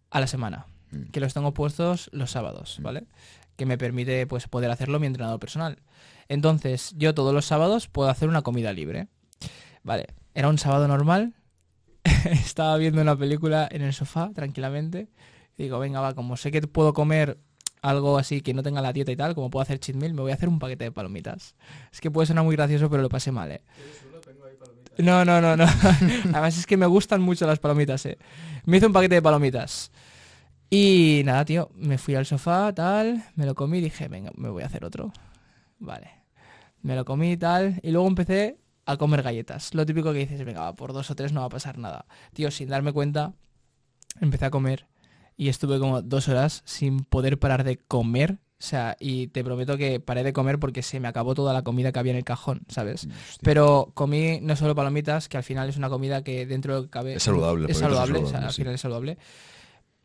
a la semana, Mm. que los tengo puestos los sábados, ¿vale? Que me permite pues poder hacerlo mi entrenador personal. Entonces, yo todos los sábados puedo hacer una comida libre. Vale, era un sábado normal. Estaba viendo una película en el sofá tranquilamente. Y digo, venga, va, como sé que puedo comer algo así que no tenga la dieta y tal, como puedo hacer cheat meal, me voy a hacer un paquete de palomitas. Es que puede sonar muy gracioso, pero lo pasé mal, ¿eh? No, no, no, no. Además es que me gustan mucho las palomitas, ¿eh? Me hice un paquete de palomitas. Y nada, tío, me fui al sofá, tal, me lo comí y dije, venga, me voy a hacer otro. Vale. Me lo comí y tal, y luego empecé a comer galletas. Lo típico que dices, venga, va, por dos o tres no va a pasar nada. Tío, sin darme cuenta, empecé a comer y estuve como dos horas sin poder parar de comer. O sea, y te prometo que paré de comer porque se me acabó toda la comida que había en el cajón, ¿sabes? Hostia. Pero comí no solo palomitas, que al final es una comida que dentro de lo que cabe... Es saludable, Es palomitas es saludable, o sea, saludable, al final es saludable.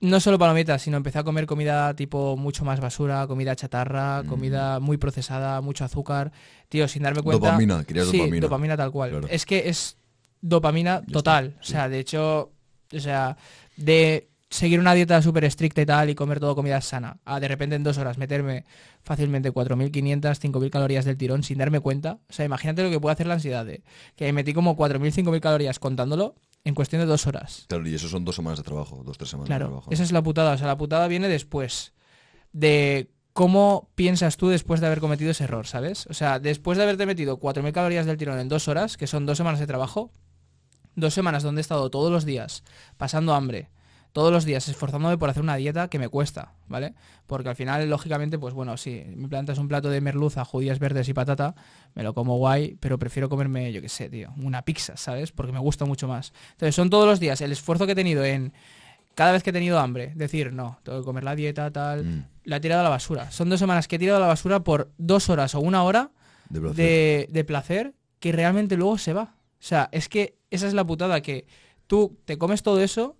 No solo palomitas, sino empecé a comer comida tipo mucho más basura, comida chatarra, Mm. comida muy procesada, mucho azúcar. Tío, sin darme cuenta... Dopamina, querías sí, dopamina. tal cual. Claro. Es que es dopamina total. está, O sea, de hecho, o sea, de seguir una dieta súper estricta y tal y comer todo comida sana, a de repente en dos horas meterme fácilmente 4.500, 5.000 calorías del tirón sin darme cuenta. O sea, imagínate lo que puede hacer la ansiedad. de Que me metí como 4.000, 5.000 calorías contándolo en cuestión de dos horas. Claro, y eso son dos semanas de trabajo, dos, tres semanas de Claro, trabajo. esa es la putada. O sea, la putada viene después de cómo piensas tú después de haber cometido ese error, ¿sabes? O sea, después de haberte metido 4.000 calorías del tirón en dos horas, que son dos semanas de trabajo, dos semanas donde he estado todos los días pasando hambre, todos los días esforzándome por hacer una dieta que me cuesta, ¿vale? Porque al final, lógicamente, pues bueno, si me plantas un plato de merluza, judías verdes y patata, me lo como guay, pero prefiero comerme, yo qué sé, tío, una pizza, ¿sabes? Porque me gusta mucho más. Entonces, son todos los días el esfuerzo que he tenido en cada vez que he tenido hambre, decir, no, tengo que comer la dieta, tal, Mm, la he tirado a la basura. Son dos semanas que he tirado a la basura por dos horas o una hora de placer. de, de placer que realmente luego se va. O sea, es que esa es la putada, que tú te comes todo eso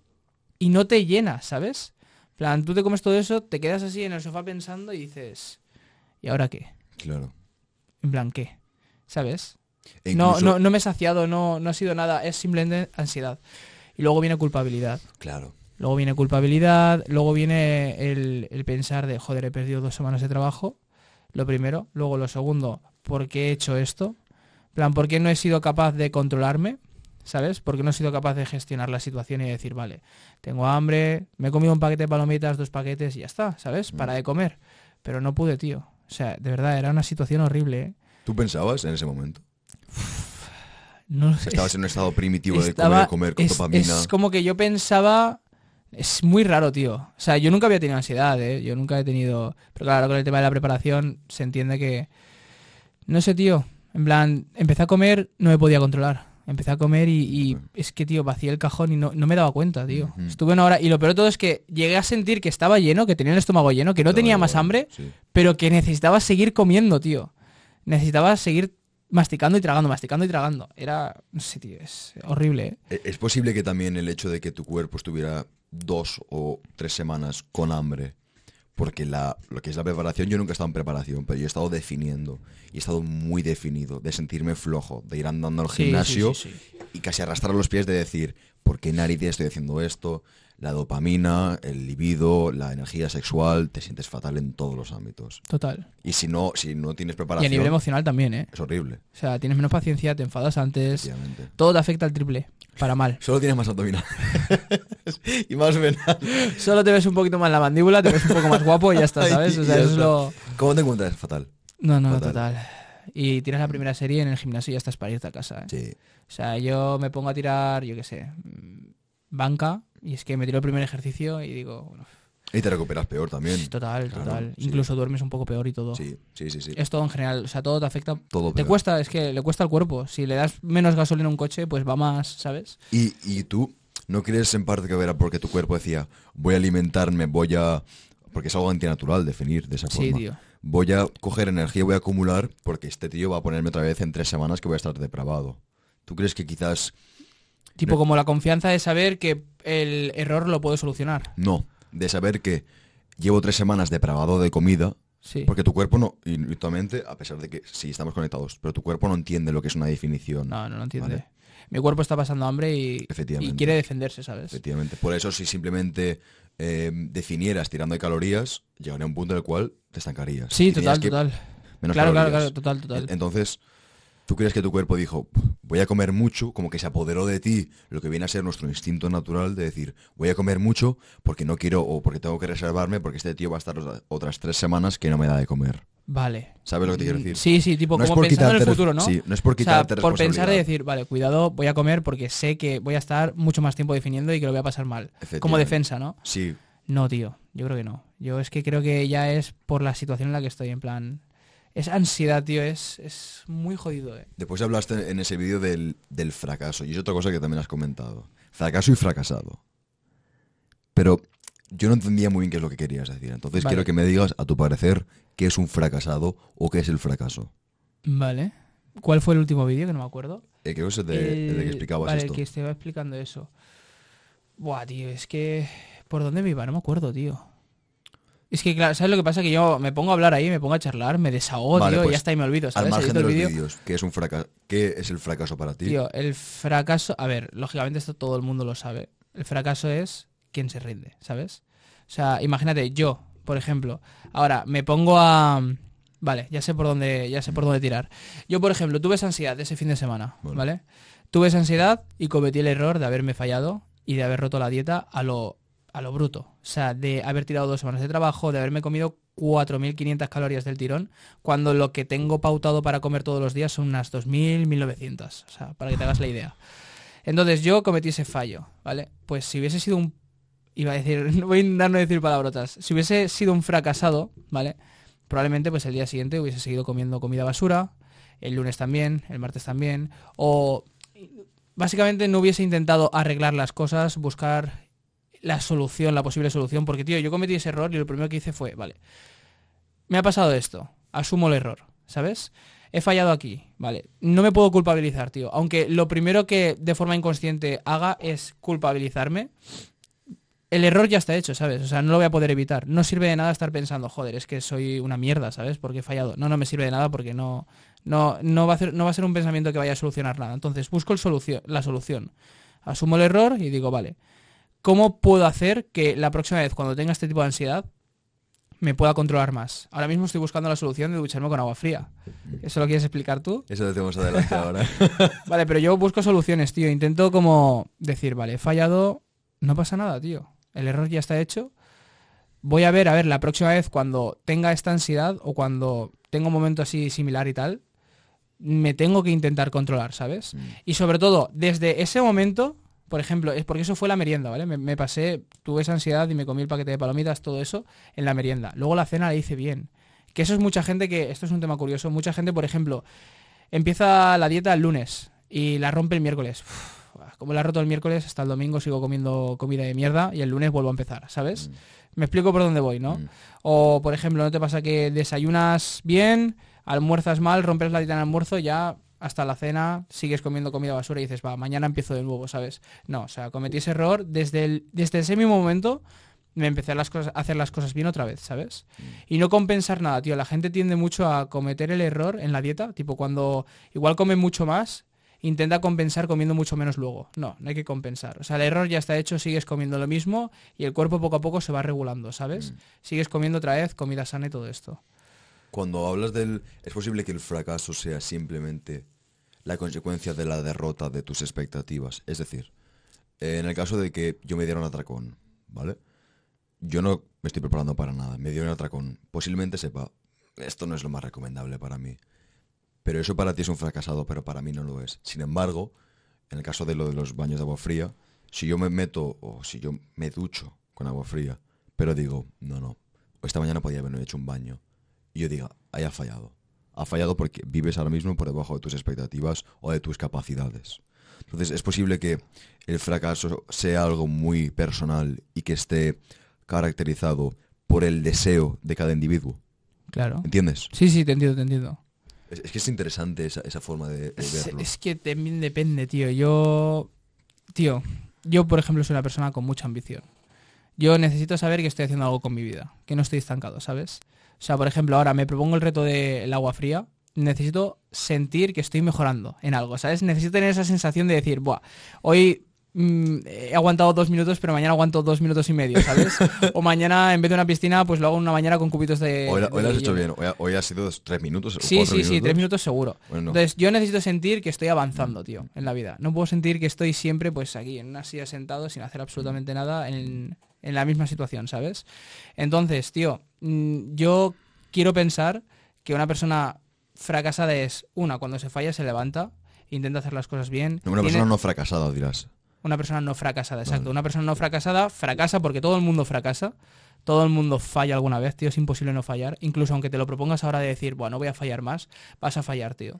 y no te llenas, ¿sabes? Plan, tú te comes todo eso, te quedas así en el sofá pensando y dices, ¿y ahora qué? Claro. En plan, ¿qué? ¿Sabes? E No, incluso- no, no me he saciado, no, no ha sido nada, es simplemente ansiedad. Y luego viene culpabilidad. Claro. Luego viene culpabilidad, luego viene el, el pensar de, joder, he perdido dos semanas de trabajo, lo primero. Luego lo segundo, ¿por qué he hecho esto? Plan, ¿por qué no he sido capaz de controlarme? ¿Sabes? Porque no he sido capaz de gestionar la situación y decir, vale, tengo hambre, me he comido un paquete de palomitas, dos paquetes y ya está, ¿sabes? Para de comer. Pero no pude, tío. O sea, de verdad, era una situación horrible, ¿eh? ¿Tú pensabas en ese momento? No Que estabas en un estado primitivo de comer, comer con es, dopamina. es como que yo pensaba. Es muy raro, tío. O sea, yo nunca había tenido ansiedad, ¿eh? Yo nunca he tenido. Pero claro, con el tema de la preparación se entiende que. No sé, tío. En plan, empecé a comer, no me podía controlar. Empecé a comer y, es que, tío, vacié el cajón y no, no me daba cuenta, tío. Estuve una hora. Y lo peor de todo es que llegué a sentir que estaba lleno, que tenía el estómago lleno, que no Estaba tenía más hambre, sí. pero que necesitaba seguir comiendo, tío. Necesitaba seguir masticando y tragando, masticando y tragando. Era. No sé, tío, es horrible, ¿eh? E- ¿Es posible que también el hecho de que tu cuerpo estuviera dos o tres semanas con hambre, porque la, lo que es la preparación, yo nunca he estado en preparación, pero yo he estado definiendo, y he estado muy definido, de sentirme flojo, de ir andando al sí, gimnasio sí, sí. y casi arrastrar los pies de decir, ¿por qué narices estoy haciendo esto? La dopamina, el libido, la energía sexual, te sientes fatal en todos los ámbitos. Total. Y si no, si no tienes Y preparación, a nivel emocional también, ¿eh? es horrible. O sea, tienes menos paciencia, te enfadas antes. Todo te afecta al triple. Para mal. Solo tienes más abdominal. y más venal. Solo te ves un poquito más la mandíbula, te ves un poco más guapo y ya está, ¿sabes? O y sea, eso es lo. ¿Cómo te encuentras? Fatal. No, no, Fatal. total. Y tiras la primera serie en el gimnasio y ya estás para irte a casa, ¿eh? Sí. O sea, yo me pongo a tirar, yo qué sé, mm, banca y es que me tiro el primer ejercicio y digo, bueno, Y te recuperas peor también. total, Claro, total. sí. Incluso duermes un poco peor y todo. Sí, sí, sí, sí. Es todo en general, o sea, todo te afecta. Todo Te peor. cuesta, es que le cuesta al cuerpo. Si le das menos gasolina a un coche, pues va más, ¿sabes? Y, y tú no crees en parte que era porque tu cuerpo decía, voy a alimentarme, voy a... Porque es algo antinatural definir de esa Sí, forma. tío. Voy a coger energía, voy a acumular, porque este tío va a ponerme otra vez en tres semanas que voy a estar depravado. ¿Tú crees que quizás... Tipo como la confianza de saber que el error lo puedo solucionar. No, de saber que llevo tres semanas depravado de comida, Sí. porque tu cuerpo no, y tu mente, a pesar de que sí estamos conectados, pero tu cuerpo no entiende lo que es una definición. No, no lo entiende. Vale. Mi cuerpo está pasando hambre y, Efectivamente. y quiere defenderse, ¿sabes? Efectivamente. Por eso, si simplemente eh, definieras tirando de calorías, llegaría a un punto en el cual te estancarías. Sí, total, total. menos Claro, claro, calorías. claro, total, total. En- Entonces, ¿tú crees que tu cuerpo dijo, voy a comer mucho, como que se apoderó de ti lo que viene a ser nuestro instinto natural de decir, voy a comer mucho porque no quiero o porque tengo que reservarme porque este tío va a estar otra- otras tres semanas que no me da de comer? Vale. ¿Sabes lo que te quiero decir? Sí, sí, tipo No como pensando en el futuro, ¿no? sí, no es por o sea, quitarte por pensar de decir, vale, cuidado, voy a comer porque sé que voy a estar mucho más tiempo definiendo y que lo voy a pasar mal. Como defensa, ¿no? Sí, No, tío, yo creo que no. Yo es que creo que ya es por la situación en la que estoy, en plan... Es ansiedad, tío, es, es muy jodido, eh. Después hablaste en ese vídeo del, del fracaso, y es otra cosa que también has comentado. Fracaso y fracasado. Pero yo no entendía muy bien qué es lo que querías decir. Entonces Vale. quiero que me digas, a tu parecer, qué es un fracasado o qué es el fracaso. Vale. ¿Cuál fue el último vídeo? Que no me acuerdo. Eh, creo que es el de, el de que explicabas vale, esto. el que estaba explicando eso. Buah, tío, es que... ¿Por dónde me iba? No me acuerdo, tío. Es que, claro, ¿sabes lo que pasa? Que yo me pongo a hablar ahí, me pongo a charlar, me desahogo, Vale, tío, y pues, ya está, y me olvido, Al margen de los vídeos, ¿qué es, un ¿qué es el fracaso para ti? Tío, el fracaso... A ver, lógicamente esto todo el mundo lo sabe. El fracaso es quien se rinde, ¿sabes? O sea, imagínate, yo, por ejemplo, ahora me pongo a... Vale, ya sé por dónde, ya sé por dónde tirar. Yo, por ejemplo, tuve esa ansiedad ese fin de semana. ¿vale? Tuve esa ansiedad y cometí el error de haberme fallado y de haber roto la dieta a lo, a lo bruto. O sea, de haber tirado dos semanas de trabajo, de haberme comido 4.500 calorías del tirón, cuando lo que tengo pautado para comer todos los días son unas 2.000, 1.900. O sea, para que te hagas la idea. Entonces yo cometí ese fallo, ¿vale? Pues si hubiese sido un... Iba a decir, no voy a intentar no decir palabrotas. Si hubiese sido un fracasado, ¿vale? Probablemente pues el día siguiente hubiese seguido comiendo comida basura, el lunes también, el martes también, o básicamente no hubiese intentado arreglar las cosas, buscar la solución, la posible solución, porque tío, yo cometí ese error y lo primero que hice fue, vale, me ha pasado esto, asumo el error, ¿sabes? He fallado aquí, vale, no me puedo culpabilizar, tío, aunque lo primero que de forma inconsciente haga es culpabilizarme, el error ya está hecho, ¿sabes? O sea, no lo voy a poder evitar. No sirve de nada estar pensando, joder, es que soy una mierda, ¿sabes? Porque he fallado. No, no me sirve de nada porque no, no, no, va, a hacer- no va a ser un pensamiento que vaya a solucionar nada. Entonces, busco el solución, la solución. Asumo el error y digo, vale, ¿cómo puedo hacer que la próxima vez cuando tenga este tipo de ansiedad me pueda controlar más? Ahora mismo estoy buscando la solución de ducharme con agua fría. ¿Eso lo quieres explicar tú? Eso lo tenemos adelante ahora. Vale, pero yo busco soluciones, tío. Intento como decir, vale, he fallado, no pasa nada, tío. El error ya está hecho. Voy a ver, a ver, la próxima vez cuando tenga esta ansiedad o cuando tenga un momento así similar y tal, me tengo que intentar controlar, ¿sabes? Y sobre todo, desde ese momento, por ejemplo, es porque eso fue la merienda, ¿vale? Me, me pasé, tuve esa ansiedad y me comí el paquete de palomitas, todo eso, en la merienda. Luego la cena la hice bien. Que eso es mucha gente que, esto es un tema curioso, mucha gente, por ejemplo, empieza la dieta el lunes y la rompe el miércoles. Uf, como la he roto el miércoles, hasta el domingo sigo comiendo comida de mierda y el lunes vuelvo a empezar, ¿sabes? Me explico por dónde voy, ¿no? Mm. O, por ejemplo, ¿no te pasa que desayunas bien, almuerzas mal, rompes la dieta en el almuerzo, ya hasta la cena sigues comiendo comida basura y dices, va, mañana empiezo de nuevo, ¿sabes? No, o sea, cometí ese error desde, el, desde ese mismo momento me empecé a, las cosas, a hacer las cosas bien otra vez, ¿sabes? Y no compensar nada, tío. La gente tiende mucho a cometer el error en la dieta, tipo cuando igual come mucho más intenta compensar comiendo mucho menos luego. No, no hay que compensar. O sea, el error ya está hecho, sigues comiendo lo mismo y el cuerpo poco a poco se va regulando, ¿sabes? Mm. Sigues comiendo otra vez comida sana y todo esto. Cuando hablas del... Es posible que el fracaso sea simplemente la consecuencia de la derrota de tus expectativas. Es decir, eh, en el caso de que yo me diera un atracón, ¿vale? Yo no me estoy preparando para nada. Me dieron un atracón. Posiblemente sepa, esto no es lo más recomendable para mí. Pero eso para ti es un fracasado, pero para mí no lo es. Sin embargo, en el caso de lo de los baños de agua fría, si yo me meto o si yo me ducho con agua fría, pero digo, no, no, esta mañana podía haberme hecho un baño, y yo diga, ahí ha fallado. Ha fallado porque vives ahora mismo por debajo de tus expectativas o de tus capacidades. Entonces es posible que el fracaso sea algo muy personal y que esté caracterizado por el deseo de cada individuo. Claro. ¿Entiendes? Sí, sí, te entiendo, te entiendo. Es, es que es interesante esa, esa forma de, de Es, verlo. es que también depende, tío. Yo, tío, yo por ejemplo soy una persona con mucha ambición. Yo necesito saber que estoy haciendo algo con mi vida, que no estoy estancado, ¿sabes? O sea, por ejemplo, ahora me propongo el reto del agua fría. Necesito sentir que estoy mejorando en algo, ¿sabes? Necesito tener esa sensación de decir, Buah, hoy mm, he aguantado dos minutos, pero mañana aguanto dos minutos y medio, ¿sabes? o mañana, en vez de una piscina, pues lo hago en una mañana con cubitos de. Hoy, lo has de hecho bien. Hoy, ha- hoy ha sido dos- tres minutos. Sí, sí, sí, tres minutos seguro. Bueno, Entonces, yo necesito sentir que estoy avanzando, tío, en la vida. No puedo sentir que estoy siempre, pues, aquí, en una silla sentado, sin hacer absolutamente nada, en, en la misma situación, ¿sabes? Entonces, tío, mm, yo quiero pensar que una persona fracasada es, una, cuando se falla se levanta, intenta hacer las cosas bien. Una tiene- persona no fracasada, dirás. una persona no fracasada, exacto. Vale. Una persona no fracasada fracasa porque todo el mundo fracasa. Todo el mundo falla alguna vez, tío. Es imposible no fallar. Incluso aunque te lo propongas ahora de decir, bueno, no voy a fallar más, vas a fallar, tío.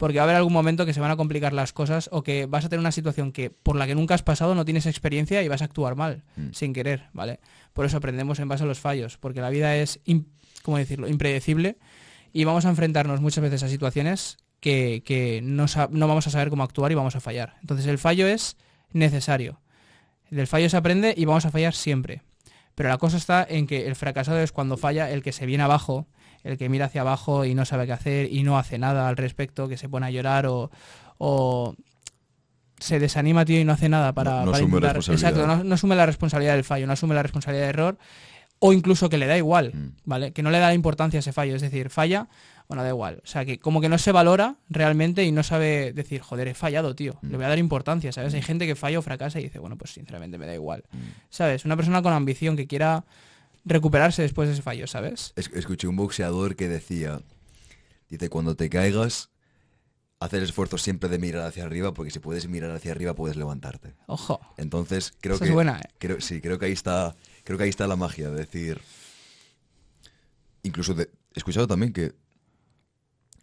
Porque va a haber algún momento que se van a complicar las cosas o que vas a tener una situación que por la que nunca has pasado, no tienes experiencia y vas a actuar mal, Mm. sin querer, ¿vale? Por eso aprendemos en base a los fallos, porque la vida es, ¿cómo decirlo?, impredecible y vamos a enfrentarnos muchas veces a situaciones que, que no, no vamos a saber cómo actuar y vamos a fallar. Entonces el fallo es necesario. Del fallo se aprende y vamos a fallar siempre. Pero la cosa está en que el fracasado es cuando falla el que se viene abajo, el que mira hacia abajo y no sabe qué hacer y no hace nada al respecto, que se pone a llorar o, o se desanima, tío, y no hace nada para, No- no para intentar-. Exacto, no, no asume la responsabilidad del fallo, no asume la responsabilidad del error o incluso que le da igual, Mm. ¿vale? Que no le da importancia a ese fallo, es decir, falla, bueno, da igual. O sea, que como que no se valora realmente y no sabe decir, joder, he fallado, tío, le voy a dar importancia, ¿sabes? Hay gente que falla o fracasa y dice, bueno, pues sinceramente me da igual, ¿sabes? Una persona con ambición que quiera recuperarse después de ese fallo, ¿sabes? Es- escuché un boxeador que decía, dice, cuando te caigas, haz el esfuerzo siempre de mirar hacia arriba, porque si puedes mirar hacia arriba puedes levantarte. Ojo, Entonces, creo Esa que... es buena, ¿eh? creo, sí, creo que ahí está, creo que ahí está la magia, de decir... Incluso de- he escuchado también que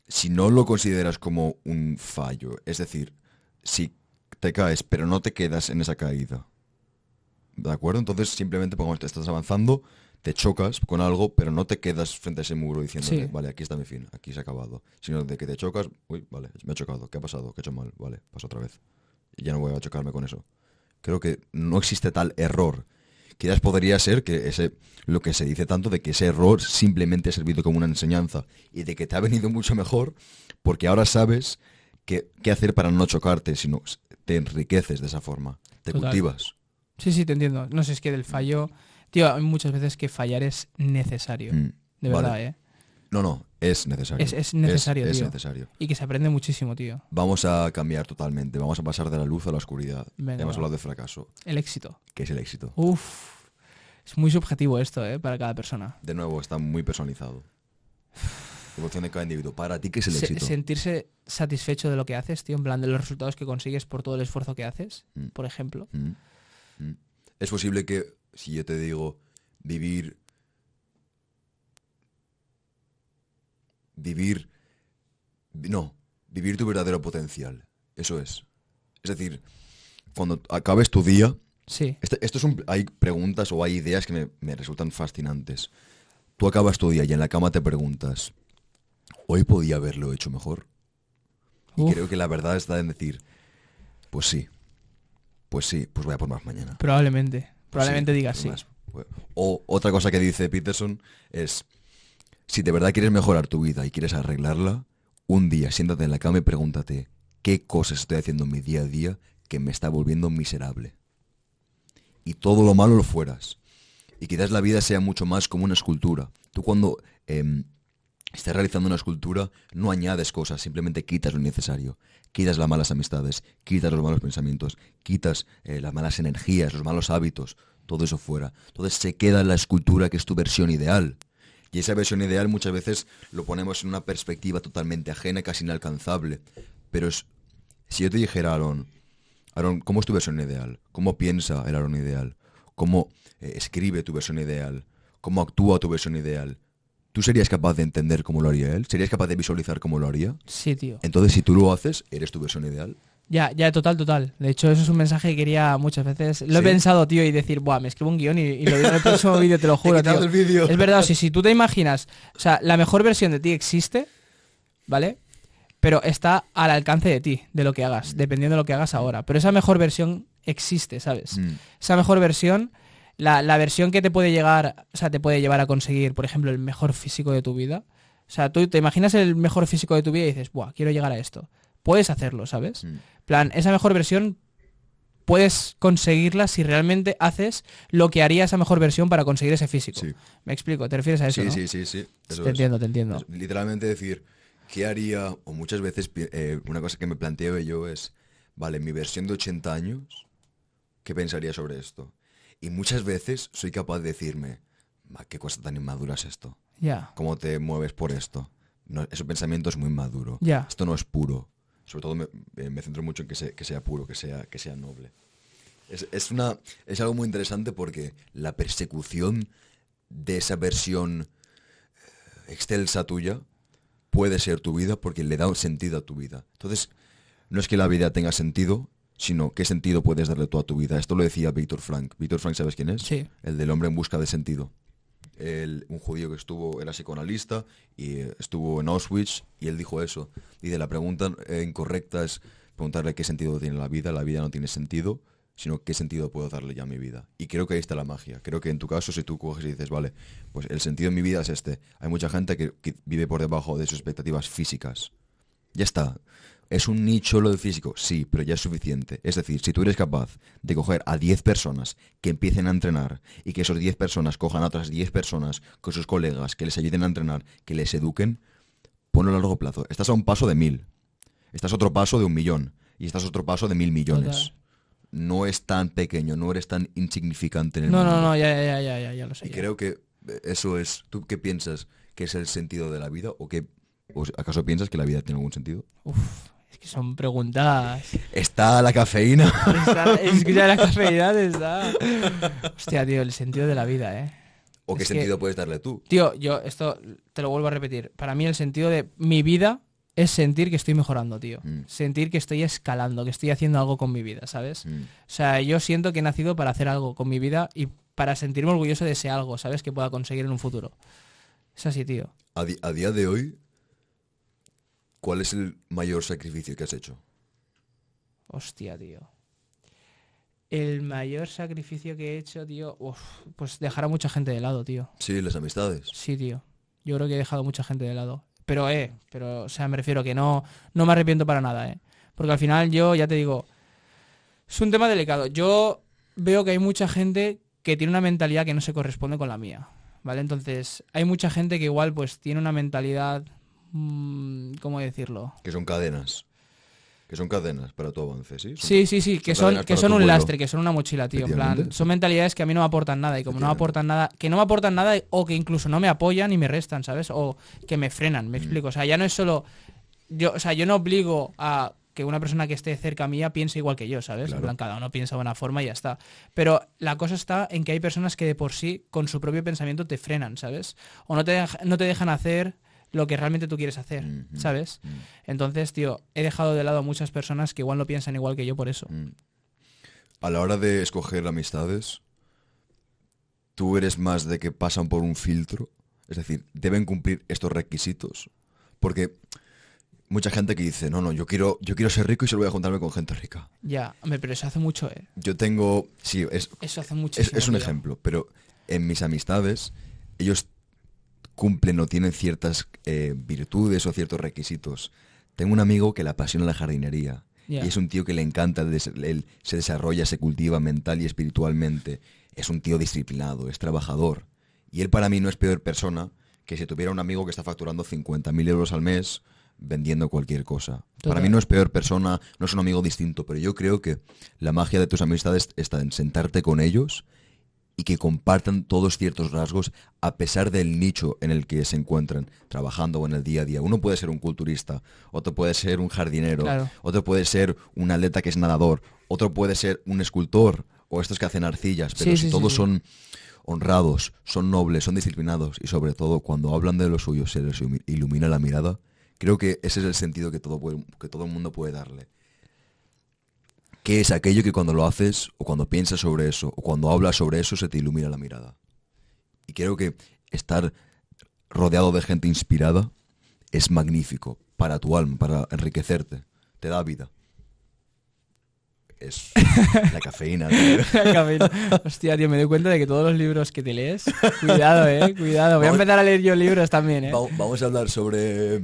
si no lo consideras como un fallo, es decir, si te caes pero no te quedas en esa caída, ¿de acuerdo? Entonces simplemente pongamos, te estás avanzando, te chocas con algo, pero no te quedas frente a ese muro diciendo, Sí. vale, aquí está mi fin, aquí se ha acabado, sino de que te chocas, uy, vale, me he chocado, ¿qué ha pasado? ¿Qué he hecho mal? Vale, pasa otra vez. Y ya no voy a chocarme con eso. Creo que no existe tal error. Quizás podría ser que ese, lo que se dice tanto de que ese error simplemente ha servido como una enseñanza y de que te ha venido mucho mejor porque ahora sabes qué, qué hacer para no chocarte, sino te enriqueces de esa forma, te Total. cultivas. sí, sí, te entiendo. No sé, es que del fallo, tío, hay muchas veces que fallar es necesario, Mm, de vale. verdad, ¿eh? No, no, es necesario. Es- es necesario, es, tío. necesario. Y que se aprende muchísimo, tío. Vamos a cambiar totalmente, vamos a pasar de la luz a la oscuridad. Venga, Hemos hablado de fracaso, El éxito. que es el éxito. Uf, es muy subjetivo esto, ¿eh? Para cada persona. De nuevo, está muy personalizado. Evolución de cada individuo. Para ti, ¿qué es el Se- éxito? sentirse satisfecho de lo que haces, tío, en plan de los resultados que consigues por todo el esfuerzo que haces, Mm. por ejemplo. Mm. Es posible que, si yo te digo vivir. Vivir. vi- No, vivir tu verdadero potencial. Eso es. Es decir, cuando acabes tu día. Sí, este- esto es un- hay preguntas o hay ideas que me, me resultan fascinantes. Tú acabas tu día y en la cama te preguntas: ¿Hoy podía haberlo hecho mejor? Y creo que la verdad está en decir: Pues sí. Pues sí, pues voy a por más mañana. probablemente. Pues Probablemente sí, digas sí. más. O otra cosa que dice Peterson es, si de verdad quieres mejorar tu vida y quieres arreglarla, un día siéntate en la cama y pregúntate, qué cosas estoy haciendo en mi día a día que me está volviendo miserable. Y todo lo malo lo fueras. Y quizás la vida sea mucho más como una escultura. Tú cuando em, estás realizando una escultura no añades cosas, simplemente quitas lo innecesario. Quitas las malas amistades, quitas los malos pensamientos, quitas eh, las malas energías, los malos hábitos, todo eso fuera. Entonces se queda la escultura que es tu versión ideal. Y esa versión ideal muchas veces lo ponemos en una perspectiva totalmente ajena, casi inalcanzable. Pero si yo te dijera, Aaron, Aaron, ¿cómo es tu versión ideal? ¿Cómo piensa el Aaron ideal? ¿Cómo eh, escribe tu versión ideal? ¿Cómo actúa tu versión ideal? ¿Tú serías capaz de entender cómo lo haría él? ¿Serías capaz de visualizar cómo lo haría? Sí, tío. Entonces, si tú lo haces, ¿eres tu versión ideal? Ya, ya, total, total. De hecho, eso es un mensaje que quería muchas veces. Lo he pensado, tío, y decir, buah, me escribo un guion y, y lo digo en el próximo vídeo, te lo juro, tío. el. Es verdad, si, si tú te imaginas, o sea, la mejor versión de ti existe, ¿vale? Pero está al alcance de ti, de lo que hagas, dependiendo de lo que hagas ahora. Pero esa mejor versión existe, ¿sabes? Mm. Esa mejor versión, la, la versión que te puede llegar, o sea, te puede llevar a conseguir, por ejemplo, el mejor físico de tu vida. O sea, tú te imaginas el mejor físico de tu vida y dices, buah, quiero llegar a esto. Puedes hacerlo, ¿sabes? Mm. plan, esa mejor versión puedes conseguirla si realmente haces lo que haría esa mejor versión para conseguir ese físico. Sí. Me explico, te refieres a eso, Sí, ¿no? sí, sí, sí. Eso te es. entiendo, te entiendo. Es literalmente decir, ¿qué haría? O muchas veces eh, una cosa que me planteo yo es, vale, mi versión de 80 años, ¿qué pensaría sobre esto? Y muchas veces soy capaz de decirme, "Ma, ¿qué cosa tan inmadura es esto? Ya, ¿Cómo te mueves por esto? No, ese pensamiento es muy maduro. Esto no es puro. Sobre todo me, eh, me centro mucho en que, se- que sea puro, que sea, que sea noble. Es, es una, es algo muy interesante porque la persecución de esa versión eh, excelsa tuya puede ser tu vida porque le da un sentido a tu vida. Entonces, no es que la vida tenga sentido, sino qué sentido puedes darle tú a tu vida. Esto lo decía Víctor Frank. Víctor Frank, ¿sabes quién es? Sí. El del hombre en busca de sentido. El- un judío que estuvo, era psicoanalista y estuvo en Auschwitz y él dijo eso. Dice, la pregunta incorrecta es preguntarle qué sentido tiene la vida. La vida no tiene sentido, sino qué sentido puedo darle ya a mi vida. Y creo que ahí está la magia. Creo que en tu caso, si tú coges y dices, vale, pues el sentido de mi vida es este. Hay mucha gente que, que vive por debajo de sus expectativas físicas. Ya está. ¿Es un nicho lo del físico? Sí, pero ya es suficiente. Es decir, si tú eres capaz de coger a 10 personas que empiecen a entrenar y que esos 10 personas cojan a otras 10 personas con sus colegas que les ayuden a entrenar, que les eduquen, ponlo a largo plazo. Estás a un paso de mil. Estás a otro paso de un millón. Y estás a otro paso de mil millones. Total. No es tan pequeño, no eres tan insignificante en el No, mundo. no, no, ya, ya, ya, ya, ya lo sé. Y ya. creo que eso es. ¿Tú qué piensas que es el sentido de la vida? ¿O, qué, o acaso piensas que la vida tiene algún sentido? Uf, es que son preguntas. Está la cafeína. Está- es que ya la cafeína está. Hostia, tío, el sentido de la vida, eh. ¿O qué que- sentido puedes darle tú? Tío, yo esto te lo vuelvo a repetir. Para mí el sentido de mi vida es sentir que estoy mejorando, tío. Mm. Sentir que estoy escalando, que estoy haciendo algo con mi vida, ¿sabes? Mm. O sea, yo siento que he nacido para hacer algo con mi vida y para sentirme orgulloso de ese algo, ¿sabes? Que pueda conseguir en un futuro. Es así, tío. A, di- a día de hoy, ¿cuál es el mayor sacrificio que has hecho? Hostia, tío. El mayor sacrificio que he hecho, tío, uf, pues dejar a mucha gente de lado, tío. Sí, las amistades. Sí, tío. Yo creo que he dejado mucha gente de lado. Pero, eh, pero, o sea, me refiero que no, no me arrepiento para nada, eh. Porque al final yo, ya te digo, es un tema delicado. Yo veo que hay mucha gente que tiene una mentalidad que no se corresponde con la mía, ¿vale? Entonces, hay mucha gente que igual, pues, tiene una mentalidad, mm, ¿cómo decirlo? Que son cadenas. Que son cadenas para tu avance, ¿sí? Son- Sí, sí, sí, que son que son un vuelo. lastre, que son una mochila, tío. En plan, son mentalidades que a mí no me aportan nada y como no me aportan nada, que no me aportan nada o que incluso no me apoyan y me restan, ¿sabes? O que me frenan, Mm. me explico. O sea, ya no es solo yo, o sea, yo no obligo a que una persona que esté cerca mía piense igual que yo, ¿sabes? En Claro. plan, cada uno piensa de una forma y ya está. Pero la cosa está en que hay personas que de por sí, con su propio pensamiento, te frenan, ¿sabes? O no te, no te dejan hacer lo que realmente tú quieres hacer. ¿sabes? Mm. Entonces, tío, he dejado de lado a muchas personas que igual no piensan igual que yo por eso. Mm. A la hora de escoger amistades, tú eres más de que pasan por un filtro. Es decir, deben cumplir estos requisitos. Porque mucha gente que dice, no, no, yo quiero, yo quiero ser rico y solo voy a juntarme con gente rica. Ya, hombre, pero eso hace mucho, ¿eh? Yo tengo, sí, es, Eso hace es, muchísimo. es un ejemplo, pero en mis amistades, ellos cumplen o tienen ciertas eh, virtudes o ciertos requisitos Tengo un amigo que le apasiona la jardinería. Y es un tío que le encanta, él se desarrolla, se cultiva mental y espiritualmente. Es un tío disciplinado, es trabajador. Y él para mí no es peor persona que si tuviera un amigo que está facturando 50.000 euros al mes vendiendo cualquier cosa. Para mí no es peor persona, no es un amigo distinto, pero yo creo que la magia de tus amistades está en sentarte con ellos y que compartan todos ciertos rasgos a pesar del nicho en el que se encuentran trabajando o en el día a día. Uno puede ser un culturista, otro puede ser un jardinero, Claro. otro puede ser un atleta que es nadador, otro puede ser un escultor o estos que hacen arcillas, pero Sí, si sí, todos sí. son honrados, son nobles, son disciplinados y sobre todo cuando hablan de lo suyo se les ilumi- ilumina la mirada, creo que ese es el sentido que todo, puede- que todo el mundo puede darle. ¿Qué es aquello que cuando lo haces o cuando piensas sobre eso o cuando hablas sobre eso se te ilumina la mirada? Y creo que estar rodeado de gente inspirada es magnífico para tu alma, para enriquecerte. Te da vida. Es la cafeína. tío. Hostia, tío, me doy cuenta de que todos los libros que te lees, cuidado, eh, cuidado. Voy a empezar a leer yo libros también, eh. Va- Vamos a hablar sobre...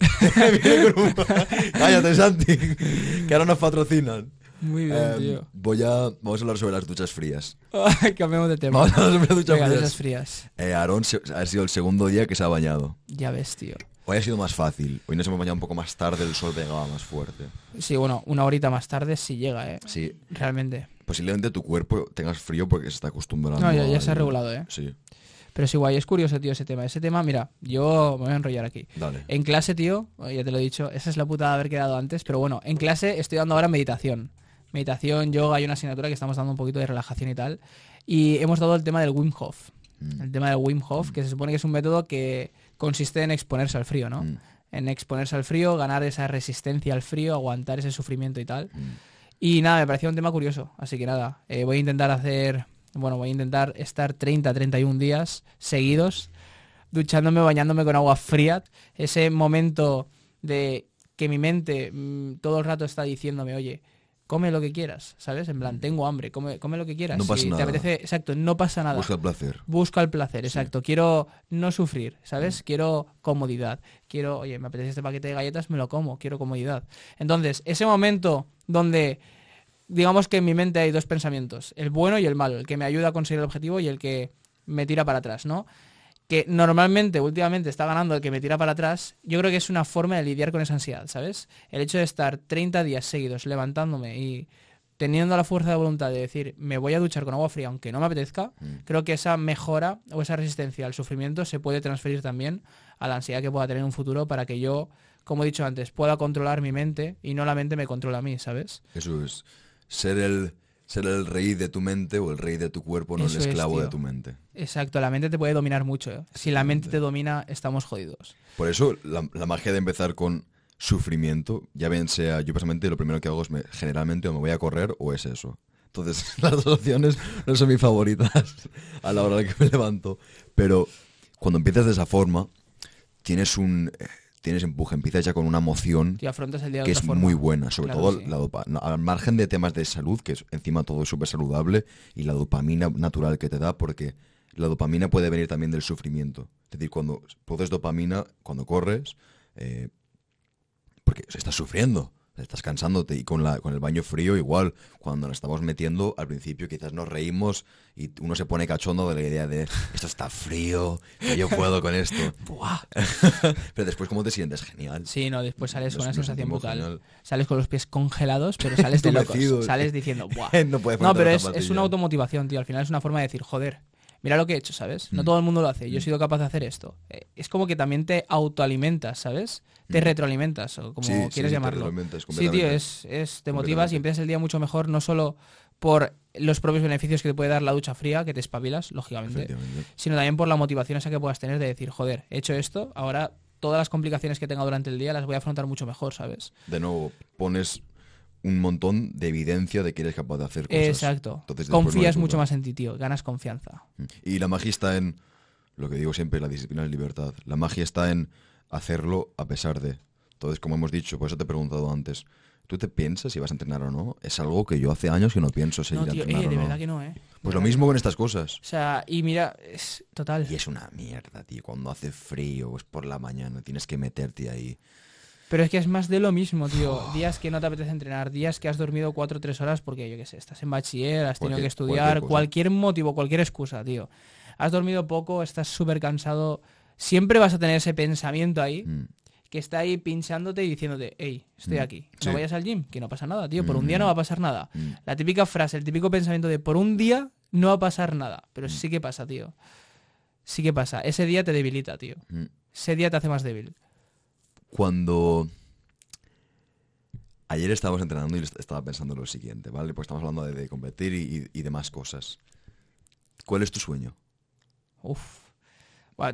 Cállate, Santi, que ahora nos patrocinan. Muy bien, Em, tío. voy a... Vamos a hablar sobre las duchas frías. Cambiamos de tema. Vamos a hablar sobre las duchas Venga, frías. frías. Eh, Aarón se- ha sido el segundo día que se ha bañado. Ya ves, tío. Hoy ha sido más fácil. Hoy nos hemos bañado un poco más tarde, el sol pegaba más fuerte. Sí, bueno, una horita más tarde sí llega, eh. Sí, Realmente. posiblemente tu cuerpo tengas frío porque se está acostumbrando. No, ya, ya se ha regulado, eh. Sí, Pero es igual, es curioso, tío, ese tema. Ese tema, mira, yo me voy a enrollar aquí. dale. En clase, tío, ya te lo he dicho, esa es la putada de haber quedado antes, pero bueno, en clase estoy dando ahora meditación. Meditación, yoga, hay una asignatura que estamos dando un poquito de relajación y tal. Y hemos dado el tema del Wim Hof. Mm. El tema del Wim Hof, que se supone que es un método que consiste en exponerse al frío, ¿no? Mm. En exponerse al frío, ganar esa resistencia al frío, aguantar ese sufrimiento y tal. Mm. Y nada, me parecía un tema curioso. Así que nada, eh, voy a intentar hacer, bueno, voy a intentar estar 30, 31 días seguidos duchándome, bañándome con agua fría. Ese momento de que mi mente todo el rato está diciéndome, oye, come lo que quieras, ¿sabes? En plan, tengo hambre, come, come lo que quieras. Mm. No pasa Si nada. te apetece, exacto, no pasa nada. Busca el placer. Busca el placer, exacto. Quiero no sufrir, ¿sabes? Quiero comodidad. Quiero, oye, me apetece este paquete de galletas, me lo como, quiero comodidad. Entonces, ese momento donde, digamos que en mi mente hay dos pensamientos, el bueno y el malo, el que me ayuda a conseguir el objetivo y el que me tira para atrás, ¿no? Que normalmente, últimamente, está ganando el que me tira para atrás, yo creo que es una forma de lidiar con esa ansiedad, ¿sabes? El hecho de estar 30 días seguidos levantándome y teniendo la fuerza de voluntad de decir, me voy a duchar con agua fría aunque no me apetezca, Mm. creo que esa mejora o esa resistencia al sufrimiento se puede transferir también a la ansiedad que pueda tener en un futuro para que yo, como he dicho antes, pueda controlar mi mente y no la mente me controla a mí, ¿sabes? Eso es. Ser el, ser el rey de tu mente o el rey de tu cuerpo, no Eso el es, esclavo de tu mente. Exacto, la mente te puede dominar mucho. ¿eh? Si la mente te domina, estamos jodidos. Por eso la, la magia de empezar con sufrimiento, ya bien sea, yo personalmente lo primero que hago es me- generalmente o me voy a correr o es eso. Entonces las dos opciones no son mis favoritas a la hora de que me levanto. Pero cuando empiezas de esa forma, tienes un... eh, Tienes empuje, empiezas ya con una emoción que es forma. muy buena, sobre Claro, todo sí. la dopamina, al margen de temas de salud, que es encima todo súper saludable, y la dopamina natural que te da, porque la dopamina puede venir también del sufrimiento. Es decir, cuando produces dopamina, cuando corres, eh, porque estás sufriendo, estás cansándote, y con, la, con el baño frío igual, cuando nos estamos metiendo, al principio quizás nos reímos y uno se pone cachondo de la idea de, esto está frío, que yo puedo con esto. Buah. Pero después, ¿cómo te sientes? Genial. Sí, no, después sales con una sensación brutal. genial. Sales con los pies congelados, pero sales de locos. Sales diciendo, ¡buah! no puede No, pero es, es una automotivación, tío. Al final es una forma de decir, joder, mira lo que he hecho, ¿sabes? No Mm. todo el mundo lo hace. Yo he Mm. sido capaz de hacer esto. Eh, Es como que también te autoalimentas, ¿sabes? Te Mm. retroalimentas, o como Sí, quieres sí, te llamarlo. retroalimentas Sí, tío, es, es, te motivas y empiezas el día mucho mejor, no solo por los propios beneficios que te puede dar la ducha fría, que te espabilas, lógicamente, sino también por la motivación esa que puedas tener de decir, joder, he hecho esto, ahora todas las complicaciones que tenga durante el día las voy a afrontar mucho mejor, ¿sabes? De nuevo, pones un montón de evidencia de que eres capaz de hacer cosas. Exacto. Entonces, no Confías mucho más en ti, tío, ganas confianza. Y la magia está en, lo que digo siempre, la disciplina es libertad. La magia está en hacerlo a pesar de. Entonces, como hemos dicho, por eso te he preguntado antes, ¿tú te piensas si vas a entrenar o no? Es algo que yo hace años que no pienso si No, ir a entrenar eh, o de no. verdad que no, ¿eh? Pues lo mismo con estas cosas. O sea, y mira, es total. Y es una mierda, tío. Cuando hace frío, es por la mañana, tienes que meterte ahí. Pero es que es más de lo mismo, tío. Días que no te apetece entrenar, días que has dormido 4 o 3 horas porque, yo qué sé, estás en bachiller, has tenido que estudiar, cualquier cualquier motivo, cualquier excusa, tío. Has dormido poco, estás súper cansado. Siempre vas a tener ese pensamiento ahí Mm. que está ahí pinchándote y diciéndote, hey, estoy Mm, aquí. No sí. vayas al gym, que no pasa nada, tío. Por un día Mm. no va a pasar nada. Mm. La típica frase, el típico pensamiento de por un día no va a pasar nada. Mm. Pero sí que pasa, tío. Sí que pasa. Ese día te debilita, tío. Mm. Ese día te hace más débil. Cuando ayer estábamos entrenando y est- estaba pensando lo siguiente, ¿vale? Pues estamos hablando de, de competir y, y demás cosas. ¿Cuál es tu sueño? Uf.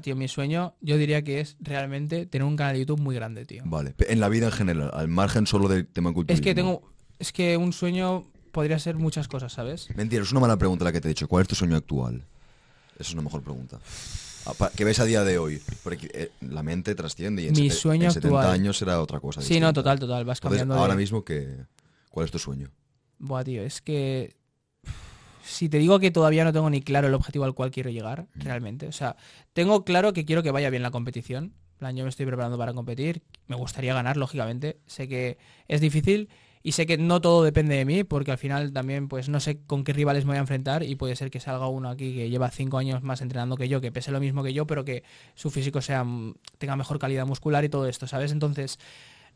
Tío, mi sueño, yo diría que es realmente tener un canal de YouTube muy grande, tío. Vale, en la vida en general, al margen solo del tema cultural. Es que tengo. Es que un sueño podría ser muchas cosas, ¿sabes? Mentira, es una mala pregunta la que te he hecho. ¿Cuál es tu sueño actual? Esa es una mejor pregunta. Ah, ¿Qué ves a día de hoy? Porque eh, la mente trasciende y en, Mi sueño en 70 actual. años será otra cosa. Sí, no, total, total. Vas Entonces, cambiando. de- ahora mismo, que, ¿cuál es tu sueño? Buah, tío, es que. Si te digo que todavía no tengo ni claro el objetivo al cual quiero llegar, Mm. realmente. O sea, tengo claro que quiero que vaya bien la competición. En plan, yo me estoy preparando para competir. Me gustaría ganar, lógicamente. Sé que es difícil y sé que no todo depende de mí, porque al final también, pues no sé con qué rivales me voy a enfrentar y puede ser que salga uno aquí que lleva cinco años más entrenando que yo, que pese lo mismo que yo, pero que su físico sea mm, tenga mejor calidad muscular y todo esto, ¿sabes? Entonces,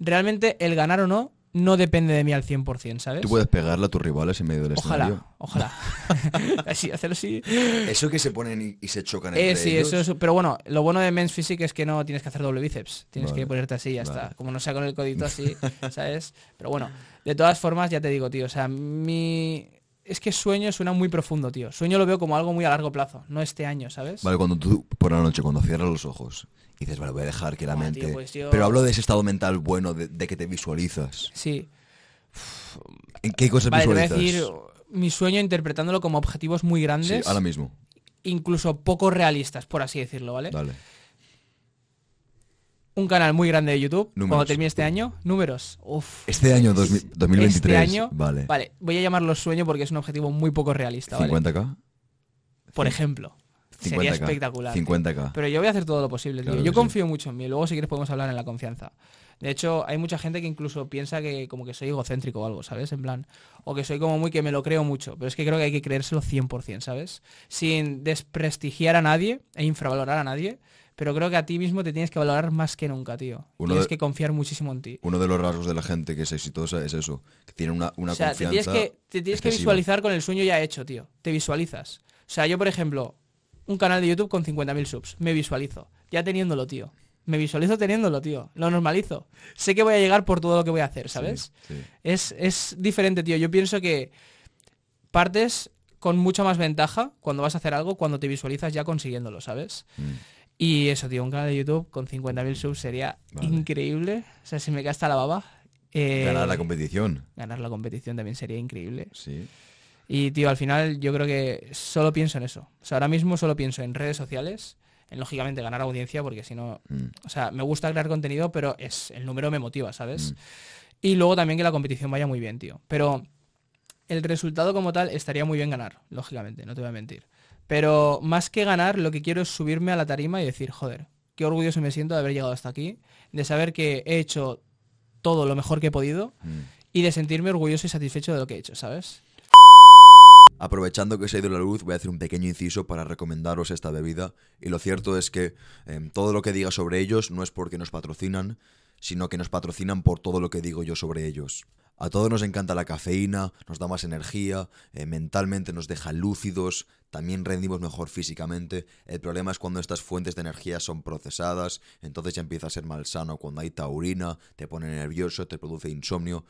realmente el ganar o no no depende de mí al 100%, ¿sabes? ¿Tú puedes pegarle a tus rivales en medio del escenario? Ojalá, ojalá. así, hacerlo así. Eso que se ponen y, y se chocan entre Eh, sí, ellos. eso es. Pero bueno, lo bueno de Men's Physique es que no tienes que hacer doble bíceps. Tienes Vale, que ponerte así y ya vale. está. Como no sea con el codito así, ¿sabes? Pero bueno, de todas formas, ya te digo, tío. O sea, mi. Es que sueño suena muy profundo, tío. Sueño lo veo como algo muy a largo plazo, no este año, ¿sabes? Vale, cuando tú por la noche, cuando cierras los ojos y dices, vale, voy a dejar que la mente... tío, pues yo- Pero hablo de ese estado mental bueno, de, de que te visualizas. Sí. ¿En qué cosas Vale, te voy a visualizas? decir mi sueño interpretándolo como objetivos muy Sí, grandes, ahora mismo. incluso poco realistas, por así decirlo, ¿vale? Dale. Un canal muy grande de YouTube. Cuando termine este año, números. Uf. Este año, dos mil- 2023. Este año, Vale. Vale, voy a llamarlo sueño porque es un objetivo muy poco realista, ¿vale? 50k. Por ejemplo. Sería 50K. espectacular. tío. 50k. Pero yo voy a hacer todo lo posible, tío. Claro Yo sí. confío mucho en mí. Luego, si quieres, podemos hablar en la confianza. De hecho, hay mucha gente que incluso piensa que como que soy egocéntrico o algo, ¿sabes? En plan, o que soy como muy que me lo creo mucho. Pero es que creo que hay que creérselo 100%, ¿sabes? Sin desprestigiar a nadie e infravalorar a nadie. Pero creo que a ti mismo te tienes que valorar más que nunca, tío. Uno tienes de- que confiar muchísimo en ti. Uno de los rasgos de la gente que es exitosa es eso, que tiene una, una o sea, te confianza tienes, que, te tienes que visualizar con el sueño ya hecho, tío. Te visualizas. O sea, yo, por ejemplo, un canal de YouTube con 50.000 subs. Me visualizo. Ya teniéndolo, tío. Me visualizo teniéndolo, tío. Lo normalizo. Sé que voy a llegar por todo lo que voy a hacer, ¿sabes? Sí, sí. Es, es diferente, tío. Yo pienso que partes con mucha más ventaja cuando vas a hacer algo cuando te visualizas ya consiguiéndolo, ¿sabes? Mm. Y eso, tío, un canal de YouTube con 50.000 subs sería Vale. increíble. O sea, si me cae hasta la baba. Eh, Ganar la competición. ganar la competición también sería increíble. Sí. Y, tío, al final yo creo que solo pienso en eso. O sea, ahora mismo solo pienso en redes sociales, en lógicamente ganar audiencia, porque si no, Mm. o sea, me gusta crear contenido, pero es el número me motiva, ¿sabes? Mm. Y luego también que la competición vaya muy bien, tío. Pero el resultado como tal estaría muy bien ganar, lógicamente, no te voy a mentir. Pero más que ganar, lo que quiero es subirme a la tarima y decir, joder, qué orgulloso me siento de haber llegado hasta aquí, de saber que he hecho todo lo mejor que he podido Mm. y de sentirme orgulloso y satisfecho de lo que he hecho, ¿sabes? Aprovechando que se ha ido la luz, voy a hacer un pequeño inciso para recomendaros esta bebida. Y lo cierto es que em, todo lo que diga sobre ellos no es porque nos patrocinan, sino que nos patrocinan por todo lo que digo yo sobre ellos. A todos nos encanta la cafeína, nos da más energía, eh, mentalmente nos deja lúcidos, también rendimos mejor físicamente. El problema es cuando estas fuentes de energía son procesadas, entonces ya empieza a ser malsano. Cuando hay taurina, te pone nervioso, te produce insomnio.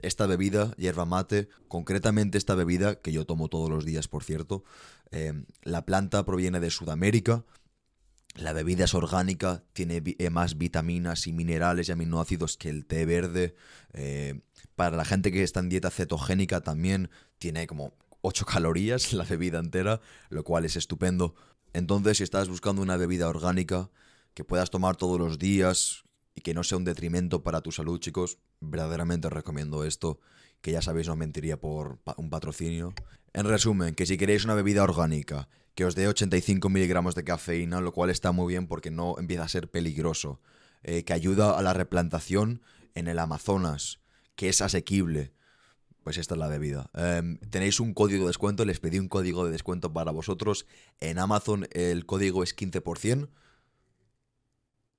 Esta bebida, hierba mate, concretamente esta bebida, que yo tomo todos los días, por cierto, eh, la planta proviene de Sudamérica, la bebida es orgánica, tiene eh, más vitaminas y minerales y aminoácidos que el té verde. Para la gente que está en dieta cetogénica también tiene como 8 calorías la bebida entera, lo cual es estupendo. Entonces, si estás buscando una bebida orgánica que puedas tomar todos los días y que no sea un detrimento para tu salud, chicos, verdaderamente recomiendo esto, que ya sabéis no mentiría por un patrocinio. En resumen, que si queréis una bebida orgánica que os dé 85 miligramos de cafeína, lo cual está muy bien porque no empieza a ser peligroso. eh, que ayuda a la replantación en el Amazonas, que es asequible. Pues esta es la bebida. Em, tenéis un código de descuento, les pedí un código de descuento para vosotros. En Amazon el código es 15%.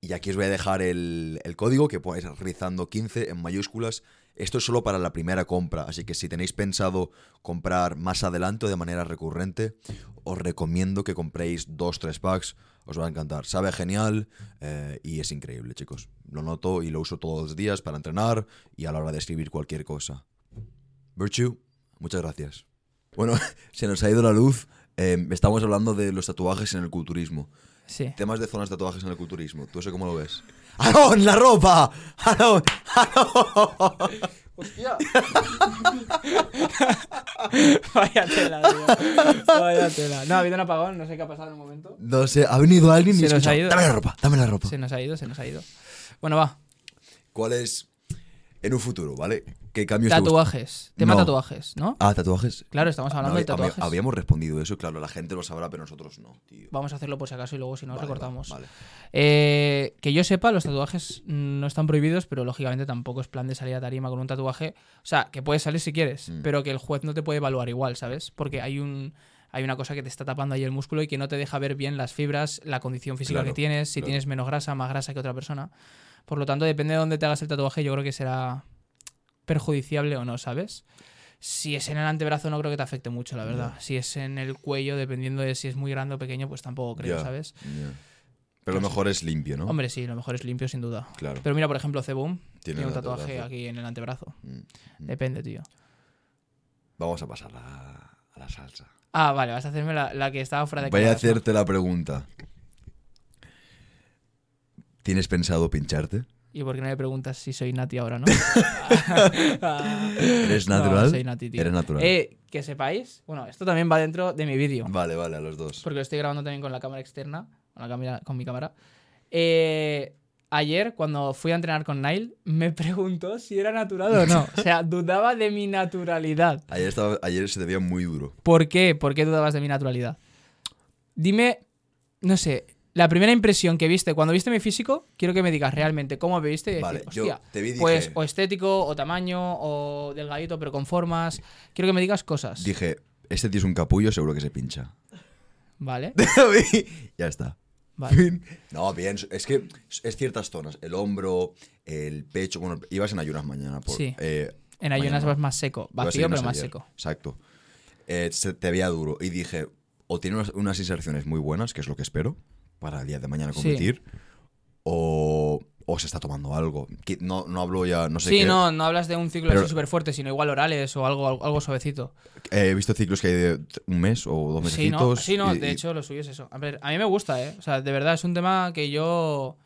Y aquí os voy a dejar el, el código que ponéis rizando 15 en mayúsculas. Esto es solo para la primera compra, así que si tenéis pensado comprar más adelante o de manera recurrente, os recomiendo que compréis 2-3 packs, os va a encantar. Sabe genial eh, y es increíble, chicos. Lo noto y lo uso todos los días para entrenar y a la hora de escribir cualquier cosa. Virtue, muchas gracias. Bueno, se nos ha ido la luz. Eh, estamos hablando de los tatuajes en el culturismo. Sí. Temas de zonas de tatuajes en el culturismo. ¿Tú eso cómo lo ves? ¡Aarón, la ropa! ¡Aarón! ¡Aarón! ¡Hostia! Vaya tela, tío. Vaya tela. No, ha habido un apagón, no sé qué ha pasado en el momento. No sé, ha venido alguien y Se nos ha ido. Dame la ropa, dame la ropa. Se nos ha ido, se nos ha ido. Bueno, va. ¿Cuál es en un futuro, vale? ¿Qué cambios? Tatuajes. Tema No. tatuajes, ¿no? Ah, tatuajes. Claro, estamos hablando No, de tatuajes. Habíamos respondido eso, claro, la gente lo sabrá, pero nosotros no, tío. Vamos a hacerlo por si acaso y luego si no Vale, recortamos. Vale. Eh, que yo sepa, los tatuajes no están prohibidos, pero lógicamente tampoco es plan de salir a tarima con un tatuaje. O sea, que puedes salir si quieres, Mm. pero que el juez no te puede evaluar igual, ¿sabes? Porque hay un hay una cosa que te está tapando ahí el músculo y que no te deja ver bien las fibras, la condición física Claro, que tienes, si claro. tienes menos grasa, más grasa que otra persona. Por lo tanto, depende de dónde te hagas el tatuaje, yo creo que será perjudiciable o no, ¿sabes? Si es en el antebrazo no creo que te afecte mucho, la verdad. Si es en el cuello, dependiendo de si es muy grande o pequeño, pues tampoco creo, ¿sabes? Pero lo mejor es limpio, ¿no? Hombre, sí, lo mejor es limpio, sin duda. Claro. Pero mira, por ejemplo, Ceboom Tiene tiene, un tatuaje antebrazo. aquí en el antebrazo. Mm, mm. Depende, tío. Vamos a pasar a, a la salsa. Ah, vale, vas a hacerme la, la que estaba fuera de Voy a hacerte la pregunta. ¿Tienes pensado pincharte? ¿Y por qué no me preguntas si soy Nati ahora, no? ¿Eres No, natural? soy Nati, tío. Eres natural. Eh, que sepáis, bueno, esto también va dentro de mi vídeo. Vale, vale, a los dos. Porque lo estoy grabando también con la cámara externa, con, la cámara, con mi cámara. Eh, ayer, cuando fui a entrenar con Nile, me preguntó si era natural o no. O sea, dudaba de mi naturalidad. Ayer, estaba, ayer se te veía muy duro. ¿Por qué? ¿Por qué dudabas de mi naturalidad? Dime, no sé, la primera impresión que viste, cuando viste mi físico, quiero que me digas realmente cómo me viste y Vale, decir, yo te vi pues dije- o estético, o tamaño, o delgadito, pero con formas. Quiero que me digas cosas. Dije, este tío es un capullo, seguro que se pincha. Vale, ya está. vale. No, bien, es que es ciertas zonas. El hombro, el pecho. Bueno, ibas en ayunas mañana. Por, Sí. eh, En ayunas mañana. vas más seco. Vacío, pero más ayer. seco. Exacto. Eh, se te veía duro. Y dije, o tiene unas, unas inserciones muy buenas, que es lo que espero, para el día de mañana Sí. competir, o, o se está tomando algo. Que No, no hablo ya, no sé Sí, qué. no, no hablas de un ciclo Pero- así súper fuerte, sino igual orales o algo, algo suavecito. He visto ciclos que hay de un mes o dos Sí, no, sí, no, y- de y- hecho lo suyo es eso. A ver, a mí me gusta, ¿eh? O sea, de verdad es un tema que yo...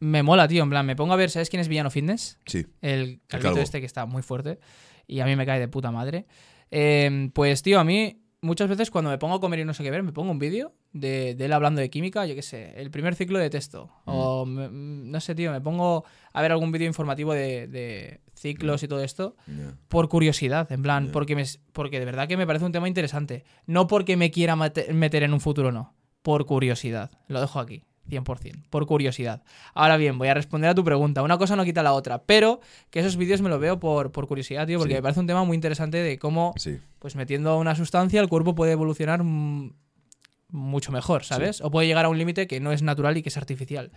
Me mola, tío, en plan, me pongo a ver, ¿sabes quién es Villano Fitness? Sí. El calvito este que está muy fuerte y a mí me cae de puta madre. Eh, pues, tío, a mí muchas veces cuando me pongo a comer y no sé qué ver, me pongo un vídeo de, de él hablando de química, yo qué sé, el primer ciclo de texto. O, me- no sé, tío, me pongo a ver algún vídeo informativo de, de ciclos y todo esto por curiosidad, en plan, porque, me, porque de verdad que me parece un tema interesante. No porque me quiera meter en un futuro, no. Por curiosidad. Lo dejo aquí, 100%. Por curiosidad. Ahora bien, voy a responder a tu pregunta. Una cosa no quita la otra, pero que esos vídeos me los veo por, por curiosidad, tío, porque Sí. me parece un tema muy interesante de cómo, Sí. pues metiendo una sustancia, el cuerpo puede evolucionar mm, mucho mejor, ¿sabes? O puede llegar a un límite que no es natural y que es artificial.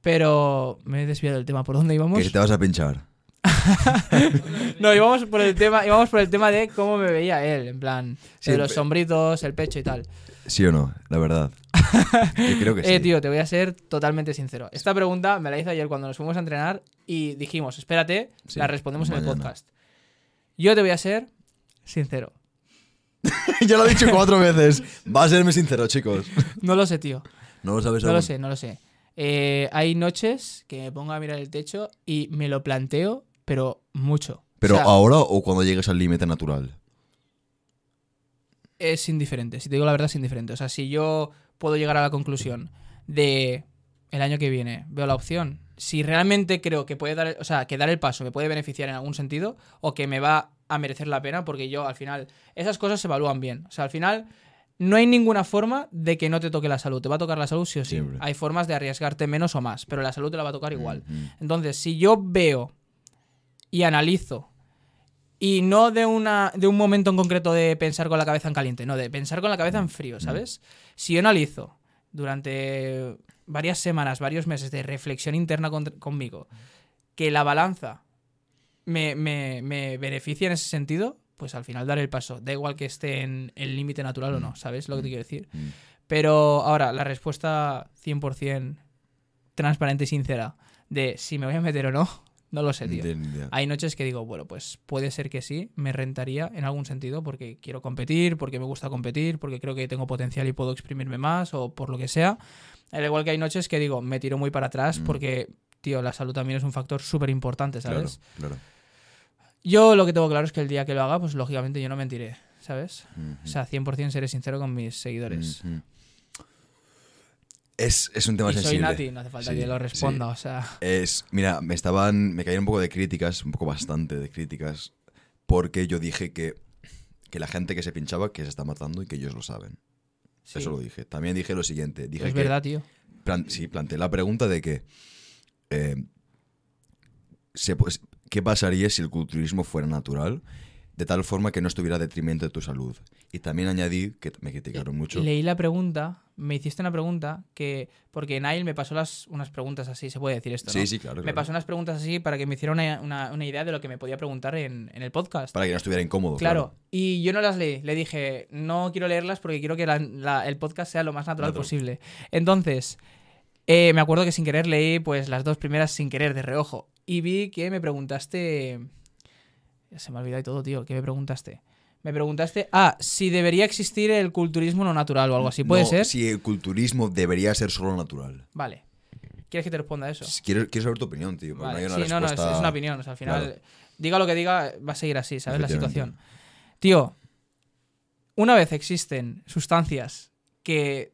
Pero me he desviado del tema. ¿Por dónde íbamos? Que te vas a pinchar. No, íbamos por el tema, íbamos por el tema de cómo me veía él, en plan, Sí, de los sombritos, el pecho y tal. ¿Sí o no? La verdad. Yo creo que sí. Eh, tío, te voy a ser totalmente sincero. Esta pregunta me la hice ayer cuando nos fuimos a entrenar y dijimos, espérate, Sí, la respondemos en el podcast. Yo te voy a ser sincero. ya lo he dicho cuatro veces. Va a serme sincero, chicos. No lo sé, tío. No lo sabes No aún. lo sé, no lo sé. Eh, hay noches que me pongo a mirar el techo y me lo planteo, pero mucho. Pero O sea, ahora o cuando llegues al límite natural. es indiferente. Si te digo la verdad, es indiferente. O sea, si yo puedo llegar a la conclusión de el año que viene, veo la opción. Si realmente creo que puede dar, o sea, que dar el paso me puede beneficiar en algún sentido o que me va a merecer la pena, porque yo al final, esas cosas se evalúan bien. O sea, al final no hay ninguna forma de que no te toque la salud. Te va a tocar la salud sí o sí. Siempre. Hay formas de arriesgarte menos o más, pero la salud te la va a tocar igual. Entonces, si yo veo y analizo, y no de, una, de un momento en concreto de pensar con la cabeza en caliente, no, de pensar con la cabeza en frío, ¿sabes? Si yo analizo durante varias semanas, varios meses de reflexión interna con- conmigo, que la balanza me, me- me beneficia en ese sentido, pues al final daré el paso. Da igual que esté en el límite natural o no, ¿sabes lo que te quiero decir? Mm. Pero ahora, la respuesta 100% transparente y sincera de si me voy a meter o no, no lo sé, tío. Hay noches que digo, bueno, pues puede ser que sí, me rentaría en algún sentido porque quiero competir, porque me gusta competir, porque creo que tengo potencial y puedo exprimirme más o por lo que sea. Al igual que hay noches que digo, me tiro muy para atrás Mm. porque, tío, la salud también es un factor súper importante, ¿sabes? claro. Yo lo que tengo claro es que el día que lo haga, pues lógicamente yo no mentiré, ¿sabes? Ujú. O sea, 100% seré sincero con mis seguidores. Es, es un tema Y soy sensible. Nati, no hace falta Sí, que lo sí. responda, o sea... Es, mira, me estaban, me caían un poco de críticas, un poco bastante de críticas, porque yo dije que, que la gente que se pinchaba que se está matando y que ellos lo saben. sí. Eso lo dije. También dije lo siguiente, dije es que verdad, tío. plan- sí, planteé la pregunta de que eh, se, pues, ¿qué pasaría si el culturismo fuera natural? De tal forma que no estuviera a detrimento de tu salud. Y también añadí, que me criticaron mucho. Leí la pregunta, me hiciste una pregunta que. Porque Nail me pasó las, unas preguntas así, se puede decir esto, ¿no? Sí, sí, claro. Me pasó unas preguntas así para que me hiciera una, una- una idea de lo que me podía preguntar en, en el podcast. Para que no estuviera incómodo. Claro, y yo no las leí. Le dije, no quiero leerlas porque quiero que la- la- el podcast sea lo más natural Natural. posible. Entonces, eh, me acuerdo que sin querer leí pues las dos primeras sin querer de reojo. Y vi que me preguntaste. Se me ha olvidado y todo, tío. ¿Qué me preguntaste? Me preguntaste, ah, si debería existir el culturismo no natural o algo así. ¿Puede No, ser? Si el culturismo debería ser solo natural. Vale. ¿Quieres que te responda eso? Quiero, quiero saber tu opinión, tío. Vale, no hay una sí, no, no, es, respuesta- es una opinión. o sea, al final, Claro. diga lo que diga, va a seguir así, ¿sabes? La situación. Tío, una vez existen sustancias que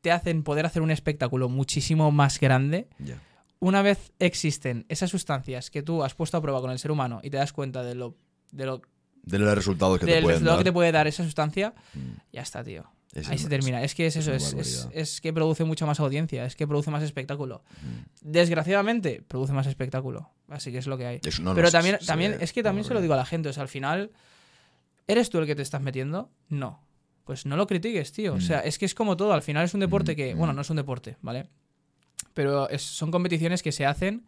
te hacen poder hacer un espectáculo muchísimo más grande, una vez existen esas sustancias que tú has puesto a prueba con el ser humano y te das cuenta de lo, de lo, De los resultados que te pueden resultado dar. que te puede dar esa sustancia, Mm. ya está, tío. Es- Ahí se termina. Es que es, es eso, es, es, barbaridad. es que produce mucha más audiencia, es que produce más espectáculo. Mm. Desgraciadamente, produce más espectáculo. Así que es lo que hay. No, Pero también, se- también es que también se lo digo a la gente. O sea, al final, ¿eres tú el que te estás metiendo? No. Pues no lo critiques, tío. O sea, es que es como todo. Al final es un deporte Mm, que. mm. Bueno, no es un deporte, ¿vale? Pero son competiciones que se hacen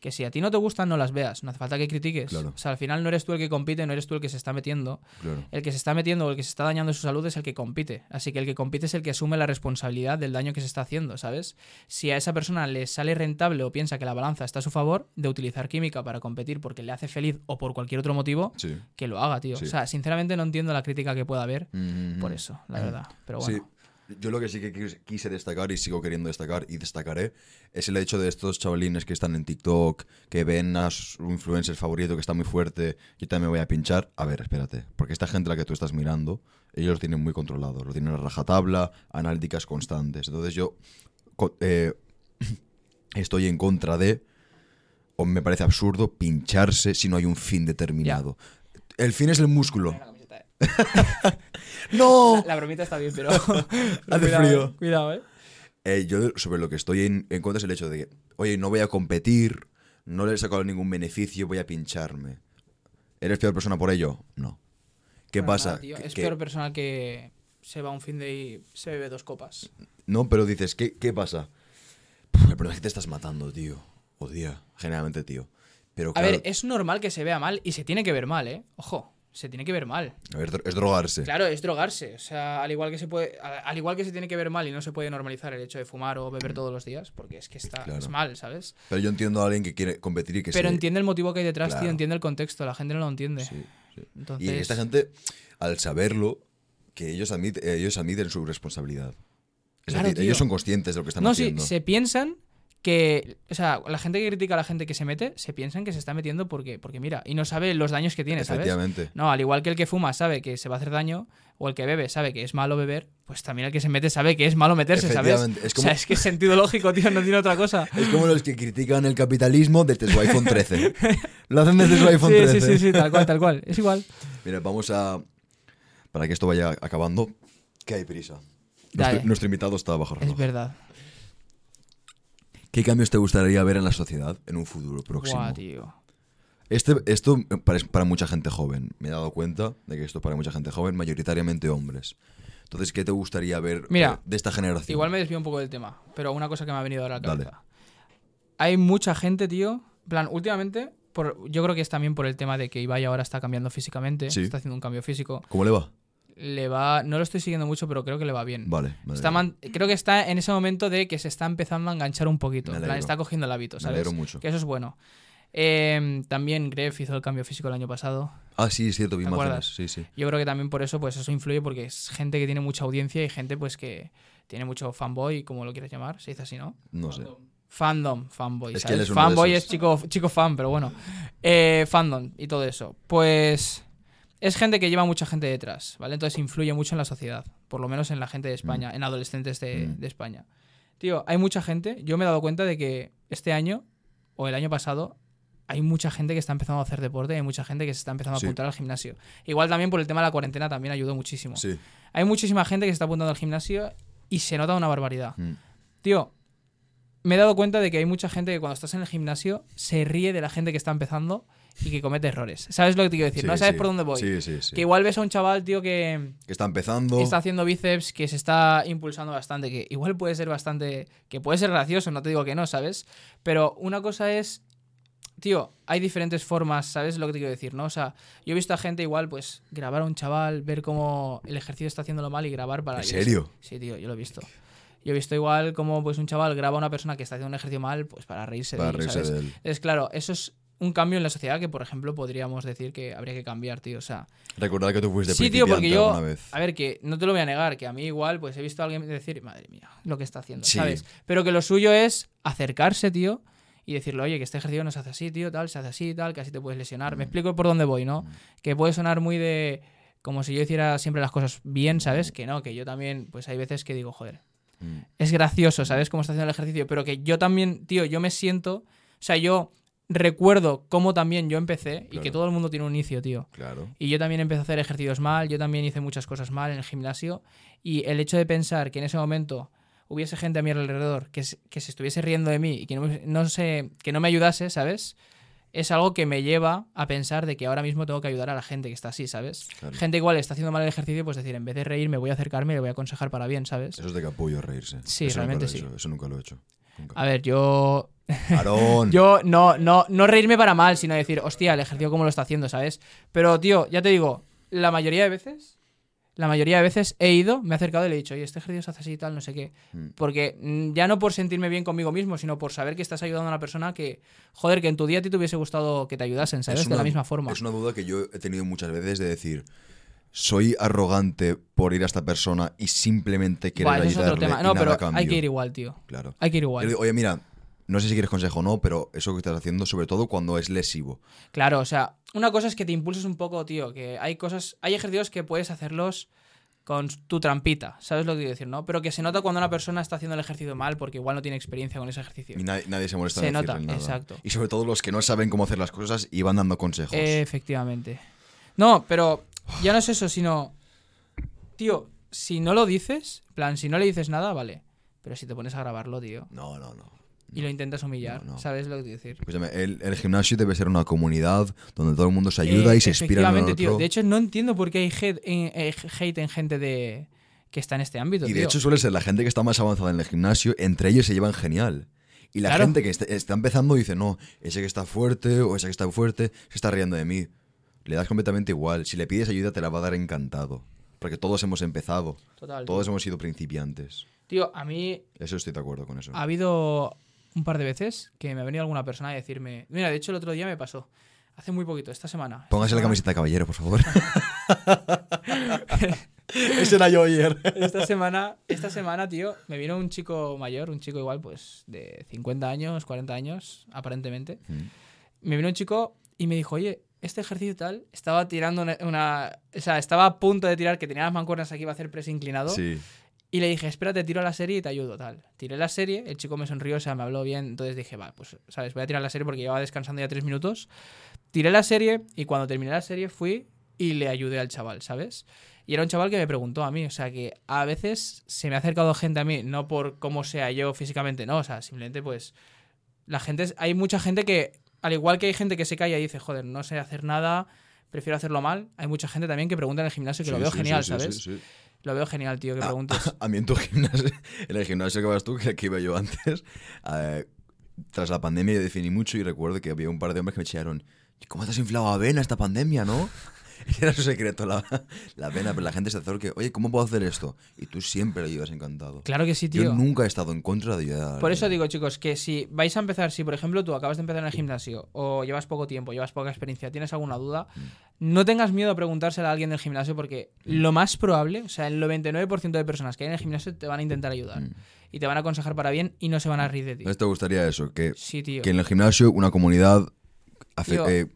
que si a ti no te gustan, no las veas. No hace falta que critiques. Claro. O sea, al final no eres tú el que compite, no eres tú el que se está metiendo. Claro. El que se está metiendo o el que se está dañando su salud es el que compite. Así que el que compite es el que asume la responsabilidad del daño que se está haciendo, ¿sabes? Si a esa persona le sale rentable o piensa que la balanza está a su favor de utilizar química para competir porque le hace feliz o por cualquier otro motivo, Sí. que lo haga, tío. Sí. O sea, sinceramente no entiendo la crítica que pueda haber Mm, por mm. eso, la verdad. Pero bueno. Sí. Yo lo que sí que quis- quise destacar y sigo queriendo destacar y destacaré es el hecho de estos chavalines que están en TikTok, que ven a su influencer favorito que está muy fuerte, yo también me voy a pinchar. A ver, espérate, porque esta gente a la que tú estás mirando, ellos lo tienen muy controlado, lo tienen a rajatabla, analíticas constantes. Entonces yo eh, estoy en contra de, o me parece absurdo, pincharse si no hay un fin determinado. El fin es el músculo. ¡No! La, la bromita está bien, pero. Hace cuidado, frío. eh, Cuidado, eh. Eh, yo sobre lo que estoy en, en contra es el hecho de que, oye, no voy a competir, no le he sacado ningún beneficio, voy a pincharme. ¿Eres peor persona por ello? No. ¿Qué Para pasa? nada, tío. Que- Es que- peor personal que se va un fin de y se bebe dos copas. No, pero dices, ¿qué, qué pasa? Puf, el problema es que te estás matando, tío. O día, generalmente, tío. Pero A ver, es normal que se vea mal y se tiene que ver mal, ¿eh? Ojo, se tiene que ver mal. a ver, es drogarse. Claro, es drogarse. O sea, al igual que se puede, al al igual que se tiene que ver mal y no se puede normalizar el hecho de fumar o beber todos los días, porque es que está Claro. es mal, ¿sabes? Pero yo entiendo a alguien que quiere competir y que Pero se- entiende el motivo que hay detrás, Claro. tío, entiende el contexto, la gente no lo entiende. Sí, sí. Entonces, Y esta gente, al saberlo, que ellos, admit- eh, ellos admiten su responsabilidad. Es Claro, decir, tío. ellos son conscientes de lo que están no, sí, haciendo. se piensan que, o sea, la gente que critica a la gente que se mete, se piensan que se está metiendo porque, porque mira, y no sabe los daños que tiene, ¿sabes? Efectivamente. No, al igual que el que fuma sabe que se va a hacer daño, o el que bebe sabe que es malo beber, pues también el que se mete sabe que es malo meterse, ¿sabes? Es como- O sea, es que es sentido lógico, tío, no tiene otra cosa. Es como los que critican el capitalismo desde su iPhone 13. Lo hacen desde su iPhone Sí, 13. sí, sí, sí, tal cual, tal cual. Es igual. Mira, vamos a. Para que esto vaya acabando, Que hay prisa. Nuestro invitado está bajo reloj. Es verdad. ¿Qué cambios te gustaría ver en la sociedad en un futuro próximo? Tío. Este, esto para, para mucha gente joven. Me he dado cuenta de que esto es para mucha gente joven, mayoritariamente hombres. Entonces, ¿qué te gustaría ver Mira, eh, de esta generación? Igual me desvío un poco del tema, pero una cosa que me ha venido ahora a la Dale. cabeza. Hay mucha gente, tío. En plan, últimamente, por, yo creo que es también por el tema de que Ibai ahora está cambiando físicamente, Sí. está haciendo un cambio físico. ¿Cómo le va? Le va, no lo estoy siguiendo mucho, pero creo que le va bien. Vale. Está man- creo que está en ese momento de que se está empezando a enganchar un poquito. Me plan, está cogiendo el hábito, Me ¿sabes? alegro mucho. Que eso es bueno. Eh, también Gref hizo el cambio físico el año pasado. Ah, sí, es cierto, vi. Sí, sí. Yo creo que también por eso, pues eso influye porque es gente que tiene mucha audiencia y gente pues que tiene mucho fanboy, como lo quieres llamar, se dice así, ¿no? No sé. Fandom, fanboy. Es que ¿sabes? él es uno de fanboy esos. es chico, chico fan, pero bueno. Eh, fandom y todo eso. Pues es gente que lleva mucha gente detrás, ¿vale? Entonces influye mucho en la sociedad, por lo menos en la gente de España, en adolescentes de, Mm. de España. Tío, hay mucha gente, yo me he dado cuenta de que este año o el año pasado hay mucha gente que está empezando a hacer deporte hay mucha gente que se está empezando Sí. a apuntar al gimnasio. Igual también por el tema de la cuarentena también ayudó muchísimo. Sí. Hay muchísima gente que se está apuntando al gimnasio y se nota una barbaridad. Mm. Tío, me he dado cuenta de que hay mucha gente que cuando estás en el gimnasio se ríe de la gente que está empezando y que comete errores. ¿Sabes lo que te quiero decir? Sí, no sabes sí. por dónde voy. Sí, sí, sí. Que igual ves a un chaval, tío, que Que está empezando. está haciendo bíceps, que se está impulsando bastante, que igual puede ser bastante. que puede ser gracioso, no te digo que no, ¿sabes? Pero una cosa es. Tío, hay diferentes formas, ¿sabes lo que te quiero decir, no? O sea, yo he visto a gente igual, pues, grabar a un chaval, ver cómo el ejercicio está haciéndolo mal y grabar para. ¿En serio? Sí, tío, yo lo he visto. Yo he visto igual como pues un chaval graba a una persona que está haciendo un ejercicio mal, pues para reírse Para de él, reírse ¿sabes? de él. Es claro, eso es un cambio en la sociedad que, por ejemplo, podríamos decir que habría que cambiar, tío. O sea, Recordad que tú fuiste sí, tío, porque yo, alguna vez. a ver, que no te lo voy a negar, que a mí igual, pues he visto a alguien decir, madre mía, lo que está haciendo, Sí. ¿sabes? Pero que lo suyo es acercarse, tío, y decirle, oye, que este ejercicio no se hace así, tío, tal, se hace así, tal, que así te puedes lesionar. Mm. Me explico por dónde voy, ¿no? Que puede sonar muy de, como si yo hiciera siempre las cosas bien, ¿sabes? Que no, que yo también, pues hay veces que digo, joder, Mm. es gracioso, ¿sabes? Cómo está haciendo el ejercicio, pero que yo también, tío, yo me siento, o sea, yo recuerdo cómo también yo empecé y que todo el mundo tiene un inicio, tío. Claro. Y yo también empecé a hacer ejercicios mal, yo también hice muchas cosas mal en el gimnasio y el hecho de pensar que en ese momento hubiese gente a mi alrededor que, se- que se estuviese riendo de mí y que no, no sé, que no me ayudase, ¿sabes? Es algo que me lleva a pensar de que ahora mismo tengo que ayudar a la gente que está así, ¿sabes? Claro. Gente igual está haciendo mal el ejercicio, pues decir, en vez de reír, me voy a acercarme y le voy a aconsejar para bien, ¿sabes? Eso es de capullo reírse. Sí, Eso realmente sí. Eso nunca lo he hecho. Nunca. A ver, yo Aarón. Yo no, no, no reírme para mal, sino decir, hostia, el ejercicio cómo lo está haciendo, ¿sabes? Pero, tío, ya te digo, la mayoría de veces, la mayoría de veces he ido, me he acercado y le he dicho, oye, este ejercicio se hace así y tal, no sé qué. Mm. Porque mm, ya no por sentirme bien conmigo mismo, sino por saber que estás ayudando a una persona que, joder, que en tu día a ti te hubiese gustado que te ayudasen, ¿sabes? Es de la misma forma. Es una duda que yo he tenido muchas veces de decir, soy arrogante por ir a esta persona y simplemente querer Buah, ese es ayudarle otro tema. y No, nada pero hay que ir igual, tío. Claro. Hay que ir igual. digo, Oye, mira, no sé si quieres consejo o no, pero eso que estás haciendo, sobre todo cuando es lesivo. Claro, o sea, una cosa es que te impulses un poco, tío, que hay cosas, hay ejercicios que puedes hacerlos con tu trampita, ¿sabes lo que quiero decir, no? Pero que se nota cuando una persona está haciendo el ejercicio mal porque igual no tiene experiencia con ese ejercicio. Y nadie, nadie se molesta Se en nota, nada. exacto. Y sobre todo los que no saben cómo hacer las cosas y van dando consejos. Efectivamente. No, pero ya no es eso, sino, tío, si no lo dices, en plan, si no le dices nada, vale. Pero si te pones a grabarlo, tío, No, no, no. Y lo intentas humillar, No, no. ¿sabes lo que quiero decir? Escúchame, el, el gimnasio debe ser una comunidad donde todo el mundo se ayuda Eh, y se inspira en el otro. tío. De hecho, no entiendo por qué hay hate en, eh, hate en gente de que está en este ámbito, y de tío. hecho suele ser la gente que está más avanzada en el gimnasio, entre ellos se llevan genial. Y la Claro. gente que este- está empezando dice, no, ese que está fuerte o ese que está fuerte se está riendo de mí. Le das completamente igual. Si le pides ayuda te la va a dar encantado. Porque todos hemos empezado. Total, tío. Todos hemos sido principiantes. Tío, a mí Eso estoy de acuerdo con eso. ha habido un par de veces que me ha venido alguna persona a decirme. Mira, de hecho, el otro día me pasó. Hace muy poquito, esta semana. Póngase Esta la camiseta de caballero, por favor. Ese era yo ayer. Esta semana, esta semana, tío, me vino un chico mayor, un chico igual, pues, de 50 años, 40 años, aparentemente. Me vino un chico y me dijo, oye, este ejercicio tal, estaba tirando una, una- O sea, estaba a punto de tirar, que tenía las mancuernas aquí, iba a hacer press inclinado. Sí. Y le dije, espérate, tiro la serie y te ayudo, tal. Tiré la serie, el chico me sonrió, o sea, me habló bien. Entonces dije, va, pues, ¿sabes? Voy a tirar la serie porque llevaba descansando ya tres minutos. Tiré la serie y cuando terminé la serie fui y le ayudé al chaval, ¿sabes? Y era un chaval que me preguntó a mí, o sea que a veces se me ha acercado gente a mí, no por cómo sea yo físicamente, no, o sea, simplemente pues la gente, es- hay mucha gente que, al igual que hay gente que se calla y dice, joder, no sé hacer nada, prefiero hacerlo mal, hay mucha gente también que pregunta en el gimnasio que lo veo sí, genial, sí, sí, ¿sabes? Lo veo genial, tío, que Ah, preguntes. A mí en tu gimnasio, en el gimnasio que vas tú, que aquí iba yo antes, eh, tras la pandemia yo definí mucho y recuerdo que había un par de hombres que me echaron, ¿cómo te has inflado a vena esta pandemia, no? Era su secreto, la, la vena, pero la gente se acerca, oye, ¿cómo puedo hacer esto? Y tú siempre lo llevas encantado. Claro que sí, tío. Yo nunca he estado en contra de ayudar. a Por eso digo, chicos, que si vais a empezar, si por ejemplo tú acabas de empezar en el gimnasio o llevas poco tiempo, llevas poca experiencia, tienes alguna duda, Mm. no tengas miedo a preguntársela a alguien del gimnasio porque lo más probable, o sea, el 99% de personas que hay en el gimnasio te van a intentar ayudar Mm. y te van a aconsejar para bien y no se van a reír de ti. ¿Entonces te gustaría eso? Que, Sí, tío. que en el gimnasio una comunidad Tío. eh,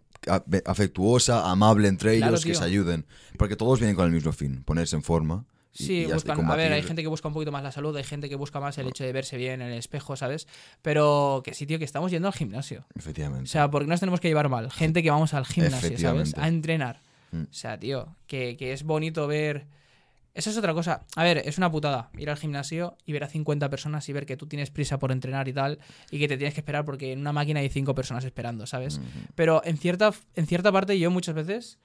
afectuosa, amable entre Claro, ellos, que se ayuden. Porque todos vienen con el mismo fin, ponerse en forma. y- Sí, y buscan, a ver, hay gente que busca un poquito más la salud, hay gente que busca más el hecho de verse bien en el espejo, ¿sabes? Pero que sí, tío, que estamos yendo al gimnasio. Efectivamente. O sea, porque nos tenemos que llevar mal. Gente que vamos al gimnasio, ¿sabes? A entrenar. Mm. O sea, tío, que, que es bonito ver. Esa es otra cosa. A ver, es una putada ir al gimnasio y ver a 50 personas y ver que tú tienes prisa por entrenar y tal y que te tienes que esperar porque en una máquina hay 5 personas esperando, ¿sabes? Pero en cierta, en cierta parte yo muchas veces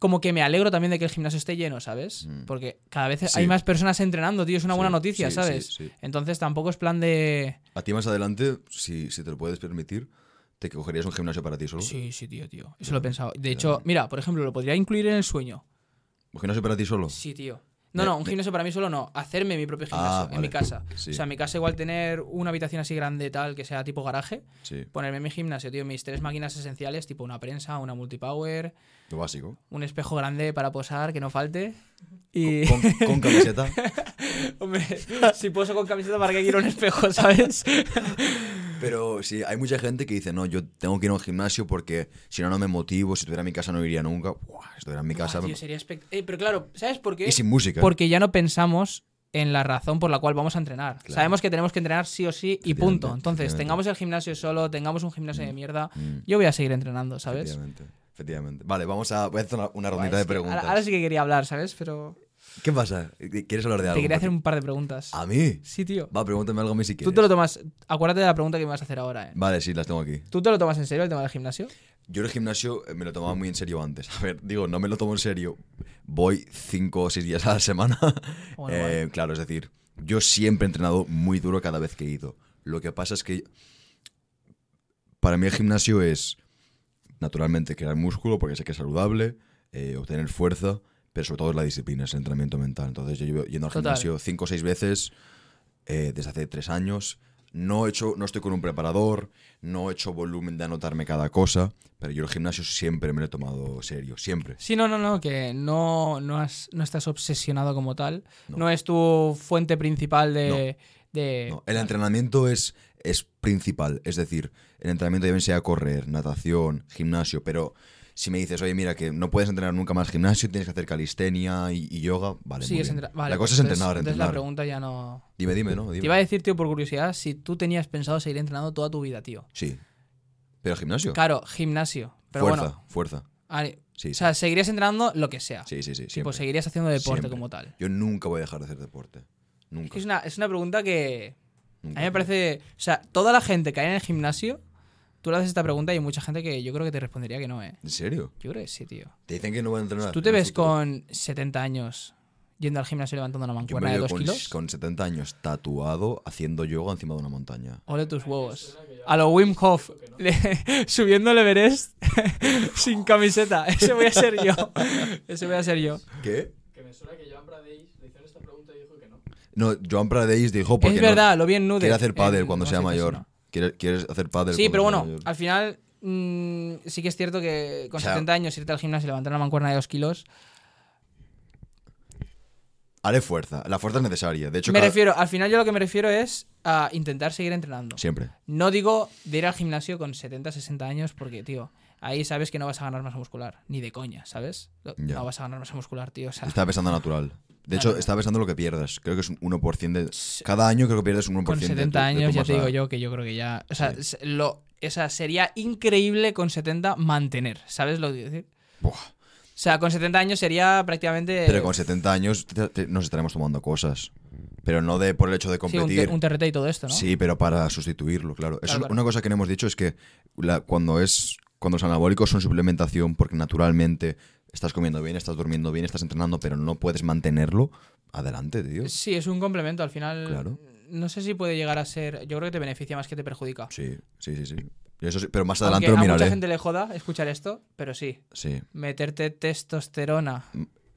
como que me alegro también de que el gimnasio esté lleno, ¿sabes? Mm. Porque cada vez Sí. hay más personas entrenando, tío, es una Sí, buena noticia, sí, ¿sabes? Entonces tampoco es plan de... A ti más adelante, si, si te lo puedes permitir, te cogerías un gimnasio para ti solo. Sí, sí, tío, tío. Eso lo he pensado. De hecho, mira, por ejemplo, lo podría incluir en el sueño. ¿Un gimnasio para ti solo? Sí, tío. No, Me- no, un me- gimnasio para mí solo no. Hacerme mi propio gimnasio Ah, en vale. mi casa. Sí. O sea, en mi casa igual tener una habitación así grande tal, que sea tipo garaje. Sí, Ponerme en mi gimnasio, tío, mis tres máquinas esenciales, tipo una prensa, una multipower, lo básico. un espejo grande para posar, que no falte. Y, Con, con camiseta. hombre, si poso con camiseta, ¿para qué quiero un espejo, sabes? Pero sí, hay mucha gente que dice, no, yo tengo que ir a un gimnasio porque si no, no me motivo. Si estuviera en mi casa no iría nunca. Buah, si estuviera en mi casa... Buah, me- tío, sería espect- Eh, pero claro, ¿sabes por qué? Y sin música. Porque ya no pensamos en la razón por la cual vamos a entrenar. Claro. Sabemos que tenemos que entrenar sí o sí y punto. Entonces, tengamos el gimnasio solo, tengamos un gimnasio de mierda, Mm, yo voy a seguir entrenando, ¿sabes? Efectivamente, efectivamente. Vale, vamos a, voy a hacer una, rondita de preguntas. Ahora, ahora sí que quería hablar, ¿sabes? Pero ¿Qué pasa? ¿Quieres hablar de algo? te quería hacer un par de preguntas. ¿A mí? Sí, tío. Va, pregúntame algo a mí si quieres. Tú te lo tomas. Acuérdate de la pregunta que me vas a hacer ahora, ¿eh? Vale, sí, las tengo aquí. ¿Tú te lo tomas en serio el tema del gimnasio? Yo el gimnasio eh, me lo tomaba muy en serio antes. A ver, digo, no me lo tomo en serio. Voy cinco o seis días a la semana. Bueno, Eh, vale. Claro, es decir, yo siempre he entrenado muy duro cada vez que he ido. Lo que pasa es que para mí el gimnasio es, naturalmente, crear músculo porque sé que es saludable, eh, obtener fuerza, pero sobre todo es la disciplina, es el entrenamiento mental. Entonces yo llevo yendo al Total. gimnasio cinco o seis veces eh, desde hace tres años. No, he hecho, no estoy con un preparador, no he hecho volumen de anotarme cada cosa, pero yo el gimnasio siempre me lo he tomado serio, siempre. Sí, no, no, no, que no, no, has- no estás obsesionado como tal. No. No, es tu fuente principal de. de- No, el entrenamiento es, es principal, es decir, el entrenamiento debe sea correr, natación, gimnasio, pero si me dices, oye, mira, que no puedes entrenar nunca más gimnasio, tienes que hacer calistenia y, y yoga, vale. Sí, muy es bien. entra- vale, la pues cosa es entrenar, entonces entrenar. la pregunta ya no. Dime, dime, ¿no? Dime. Te iba a decir, tío, por curiosidad, si tú tenías pensado seguir entrenando toda tu vida, tío. Sí. Pero gimnasio. Claro, gimnasio. Pero fuerza, bueno, fuerza. Sí, o sea, seguirías entrenando lo que sea. sí, sí, sí. siempre. seguirías haciendo deporte Siempre. como tal. Yo nunca voy a dejar de hacer deporte. Es, Nunca. que es, una, es una pregunta que nunca. a mí me parece. O sea, toda la gente que hay en el gimnasio, tú le haces esta pregunta y hay mucha gente que yo creo que te respondería que no, ¿eh? ¿En serio? Yo creo que sí, tío. Te dicen que no voy a entrenar. ¿Tú te en ves futuro. con 70 años yendo al gimnasio levantando una Yo me mancuerna de veo 2 con, kilos? con 70 años tatuado haciendo yoga encima de una montaña. Ole tus huevos. A lo Wim Hof, le- subiendo el Everest sin camiseta. Ese voy a ser yo. Ese voy a ser yo. ¿Qué? Que me suena que Joan Pradeix le hicieron esta pregunta y dijo que no. No, Joan Pradeis dijo porque Es no- verdad, lo vi en Nude. quiere hacer pádel en- cuando no sea mayor. No. Quiere- ¿Quieres hacer pádel Sí, pero bueno, al final mm, sí que es cierto que con O sea- 70 años irte al gimnasio y levantar una mancuerna de 2 kilos. Haré fuerza. La fuerza es necesaria. De hecho, Me cada- refiero, al final yo lo que me refiero es a intentar seguir entrenando. Siempre. No digo de ir al gimnasio con 70, 60 años porque, tío, ahí sabes que no vas a ganar masa muscular. Ni de coña, ¿sabes? No, vas a ganar masa muscular, tío. O sea, Está pesando natural. De hecho, está pesando lo que pierdas. Creo que es un 1% de... Cada año creo que pierdes un 1% con de tu- 70 de tu años ya te digo yo que yo creo que ya... O sea, Sí. sería increíble con 70 mantener. ¿Sabes lo que quiero decir? Buah. sea, con 70 años sería prácticamente. Pero con 70 años te- te- nos estaremos tomando cosas. Pero no de por el hecho de sí, competir. te- un TRT y todo esto, ¿no? Sí, pero para sustituirlo, claro. Eso Claro, es claro. una cosa que no hemos dicho es que la- cuando es cuando los anabólicos son suplementación porque naturalmente estás comiendo bien, estás durmiendo bien, estás entrenando, pero no puedes mantenerlo, adelante, tío. Sí, es un complemento. Al final, Claro. no sé si puede llegar a ser. Yo creo que te beneficia más que te perjudica. Sí, sí, sí, sí. Y Eso sí, pero más Aunque adelante lo a mucha miraré. gente le joda escuchar esto, pero sí. Sí. Meterte testosterona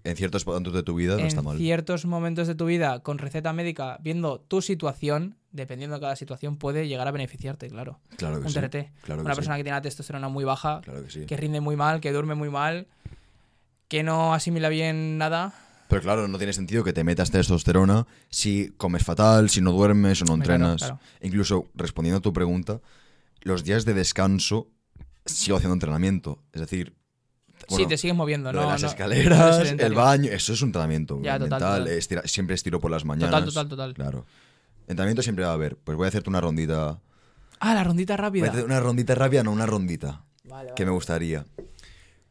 En ciertos momentos de tu vida no está en mal. ciertos momentos de tu vida con receta médica, viendo tu situación, dependiendo de cada situación, puede llegar a beneficiarte, claro. Claro que Un sí. TRT. Claro que Una sí. persona que tiene la testosterona muy baja, Claro que sí. que rinde muy mal, que duerme muy mal, que no asimila bien nada. Pero claro, no tiene sentido que te metas testosterona si comes fatal, si no duermes o no claro, entrenas. claro. Incluso, respondiendo a tu pregunta, los días de descanso sigo haciendo entrenamiento. Es decir, sí, te sigues moviendo, lo ¿no? de las no- escaleras, el baño, eso es un entrenamiento Ya, total, mental. total. estira- siempre estiro por las mañanas. Total, total, total. Claro. Entrenamiento siempre va a haber. Pues voy a hacerte una rondita. Ah, la rondita Voy a rápida. una rondita rápida, no una rondita. Vale, Que me gustaría.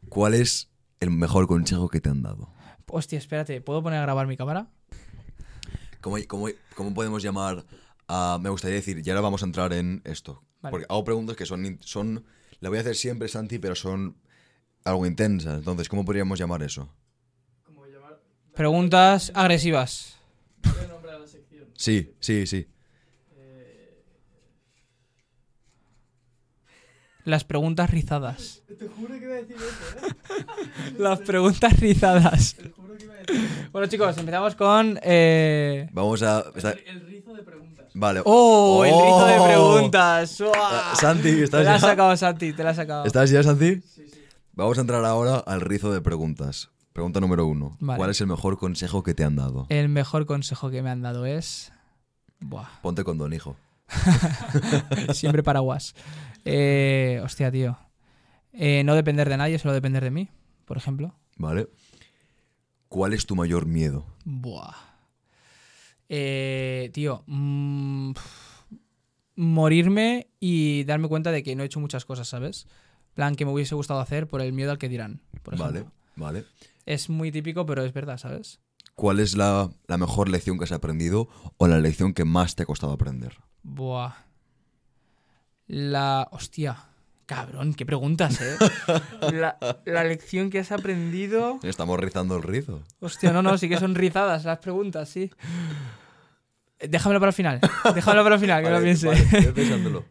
¿Cuál es el mejor consejo que te han dado? Hostia, espérate, ¿puedo poner a grabar mi cámara? ¿Cómo, cómo, cómo podemos llamar a.? Me gustaría decir, y ahora vamos a entrar en esto. Vale. Porque hago preguntas que son. son la voy a hacer siempre, Santi, pero son algo intensas. Entonces, ¿cómo podríamos llamar eso? Preguntas agresivas. Sí, sí, sí. Las preguntas rizadas. Te juro que iba a decir eso, Las preguntas rizadas. Bueno, chicos, empezamos con. eh, Vamos a. está- Vale. ¡Oh! El rizo de ¡Oh! preguntas. ¡Uah! Ah, Santi, Te ¿estás la has ya? sacado, Santi, te la has sacado. ¿Estás ya, Santi? Sí, sí. Vamos a entrar ahora al rizo de preguntas. Pregunta número uno. Vale. ¿Cuál es el mejor consejo que te han dado? El mejor consejo que me han dado es. Buah. Ponte con don hijo. Siempre paraguas. Eh, hostia, tío. Eh, no depender de nadie, solo depender de mí, por ejemplo. ¿Vale? ¿Cuál es tu mayor miedo? Buah. Eh, tío, mm, pf, morirme y darme cuenta de que no he hecho muchas cosas, ¿sabes? Plan que me hubiese gustado hacer por el miedo al que dirán. Por Vale, vale. Es muy típico, pero es verdad, ¿sabes? ¿Cuál es la, la mejor lección que has aprendido o la lección que más te ha costado aprender? Buah. La. Hostia. Cabrón, qué preguntas, ¿eh? la, la lección que has aprendido. Estamos rizando el rizo. Hostia, no, no, sí que son rizadas las preguntas, sí. Eh, Déjamelo para el final. Déjamelo para el final, que lo piense. vale, estoy pensándolo.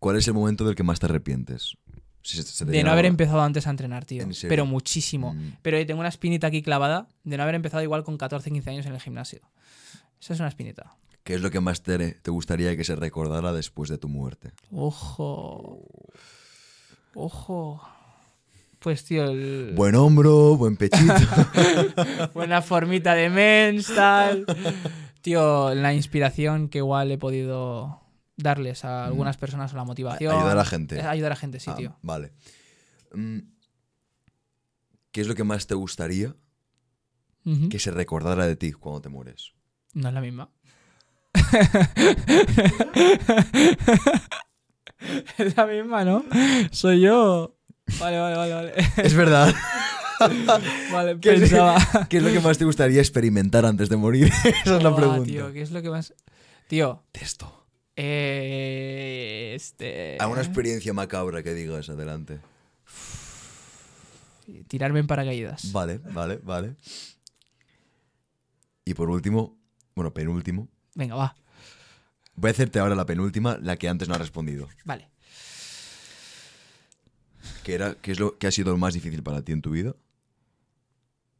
¿Cuál es el momento del que más te arrepientes? Si se- se te De no haber la- empezado antes a entrenar, tío. ¿En serio? Pero muchísimo. Mm. Pero tengo una espinita aquí clavada de no haber empezado igual con 14, 15 años en el gimnasio. Esa es una espinita. ¿Qué es lo que más te, te gustaría que se recordara después de tu muerte? Ojo. Ojo. Pues, tío, el- Buen hombro, buen pechito. buena formita de mens, tal. Tío, la inspiración que igual he podido darles a algunas personas o la motivación. Ayudar a la gente. Eh, Ayudar a la gente, sí, Ah, tío. Vale. Mm, ¿Qué es lo que más te gustaría que se recordara de ti cuando te mueres? No es la misma. es la misma, ¿no? Soy yo. Vale, vale, vale, vale. Es verdad. Vale, ¿Qué es- pensaba. ¿Qué es lo que más te gustaría experimentar antes de morir? Esa es la pregunta. Tío, ¿qué es lo que más. Tío, Esto. eh, este. ¿Alguna experiencia macabra que digas adelante? Tirarme en paracaídas. Vale, vale, vale. Y por último, bueno, penúltimo. Venga, va. Voy a hacerte ahora la penúltima, la que antes no has respondido. Vale. ¿Qué, era, qué es lo que ha sido lo más difícil para ti en tu vida?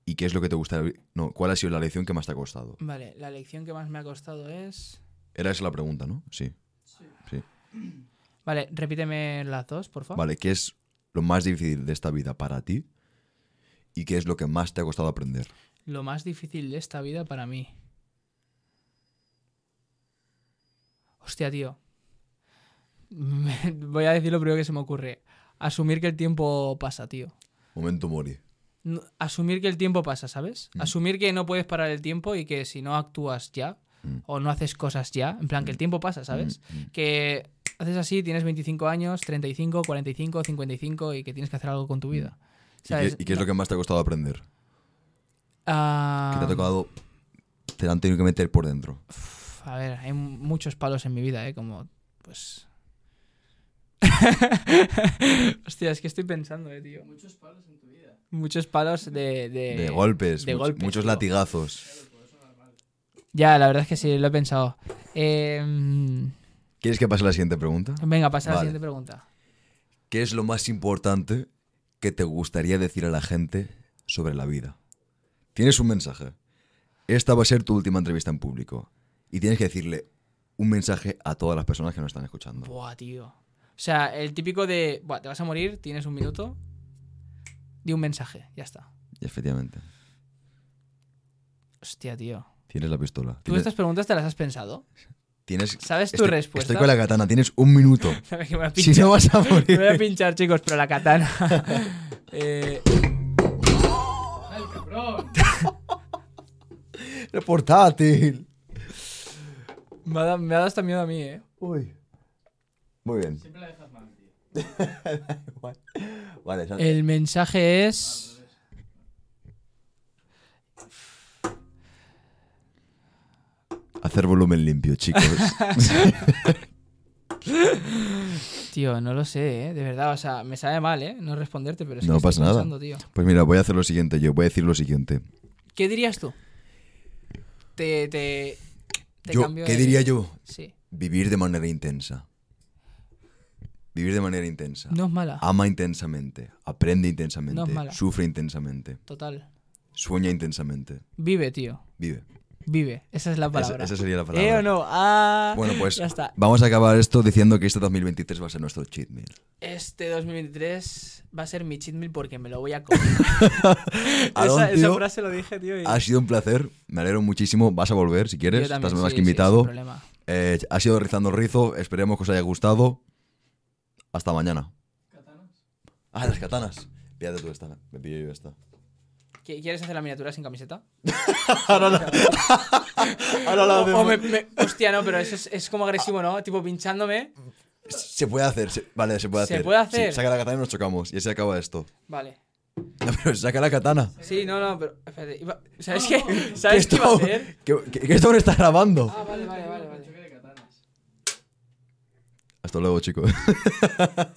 ¿Y qué es lo que te gustaría... No, ¿cuál ha sido la lección que más te ha costado? Vale, la lección que más me ha costado es. Era esa la pregunta, ¿no? Sí. Sí. Vale, repíteme las dos, por favor. Vale, ¿qué es lo más difícil de esta vida para ti? ¿Y qué es lo que más te ha costado aprender? Lo más difícil de esta vida para mí. Hostia, tío. Voy a decir lo primero que se me ocurre. Asumir que el tiempo pasa, tío. Momento mori. Asumir que el tiempo pasa, ¿sabes? Mm. Asumir que no puedes parar el tiempo y que si no actúas ya Mm. o no haces cosas ya, en plan que el tiempo pasa, ¿sabes? Mm, mm. Que haces así, tienes 25 años, 35, 45, 55 y que tienes que hacer algo con tu vida. ¿Y ¿sabes? qué, y qué es lo que más te ha costado aprender? Ah, ¿Qué te ha tocado? Te la han tenido que meter por dentro. A ver, hay muchos palos en mi vida, ¿eh? Como, pues... Hostia, es que estoy pensando, eh, tío. Muchos palos en tu vida. Muchos palos de... De, de golpes, de much- golpes, muchos tío. latigazos. Ya, la verdad es que sí, lo he pensado. Eh, ¿Quieres que pase la siguiente pregunta? venga, pasa a la siguiente pregunta. ¿Qué es lo más importante que te gustaría decir a la gente sobre la vida? Tienes un mensaje. Esta va a ser tu última entrevista en público. Y tienes que decirle un mensaje a todas las personas que nos están escuchando. Buah, tío. O sea, el típico de... Buah, te vas a morir, tienes un minuto. Di un mensaje, ya está. Y efectivamente. Hostia, tío. Tienes la pistola. ¿Tú Tienes, estas preguntas te las has pensado? tienes- ¿Sabes tu estoy- respuesta? Estoy con la katana. Tienes un minuto. ¿Sabes que me voy a si no vas a Me voy a morir. pinchar, chicos, pero la katana. eh... El portátil. Me ha, dado, me ha dado hasta miedo a mí, eh. Uy. Muy bien. vale, San- El mensaje es. hacer volumen limpio, chicos. Tío, no lo sé, eh. De verdad, o sea, me sabe mal, eh. No responderte, pero es que No estoy pasa nada. pensando, tío. pues mira, voy a hacer lo siguiente yo. Voy a decir lo siguiente. ¿Qué dirías tú? Te. te, te Yo, ¿Qué el- diría yo? Sí. Vivir de manera intensa. Vivir de manera intensa. No es mala. Ama intensamente. Aprende intensamente. No es mala. Sufre intensamente. Total. Sueña intensamente. Vive, tío. Vive. Vive. Esa es la Esa, palabra. esa sería la palabra. ¿Eh o no? Ah. Bueno, pues Ya está. vamos a acabar esto diciendo que este 2023 va a ser nuestro cheat meal. Este 2023 va a ser mi cheat meal porque me lo voy a comer. esa, esa frase lo dije, tío. y- Ha sido un placer. Me alegro muchísimo. Vas a volver si Yo quieres. también, Estás más sí, que sí, invitado. sin problema. Eh, ha sido Rizando Rizo. Esperemos que os haya gustado. Hasta mañana. Ah, las katanas. Pídate tú esta. Me pillo yo esta. ¿Qui- ¿Quieres hacer la miniatura sin camiseta? Ahora la O- o me- me- hostia, no, pero eso es, es como agresivo, ¿no? Tipo pinchándome. Se puede hacer. se- vale, se puede ¿Se hacer. puede Sí, hacer? saca la katana y nos chocamos. Y así acaba esto. Vale. No, pero saca la katana. Sí, no, no, pero. Espérate. iba- ¿Sabes qué? ¿Sabes que qué iba a hacer? que, que- que esto no está grabando. Ah, vale, vale, vale. vale. Hasta luego, chicos.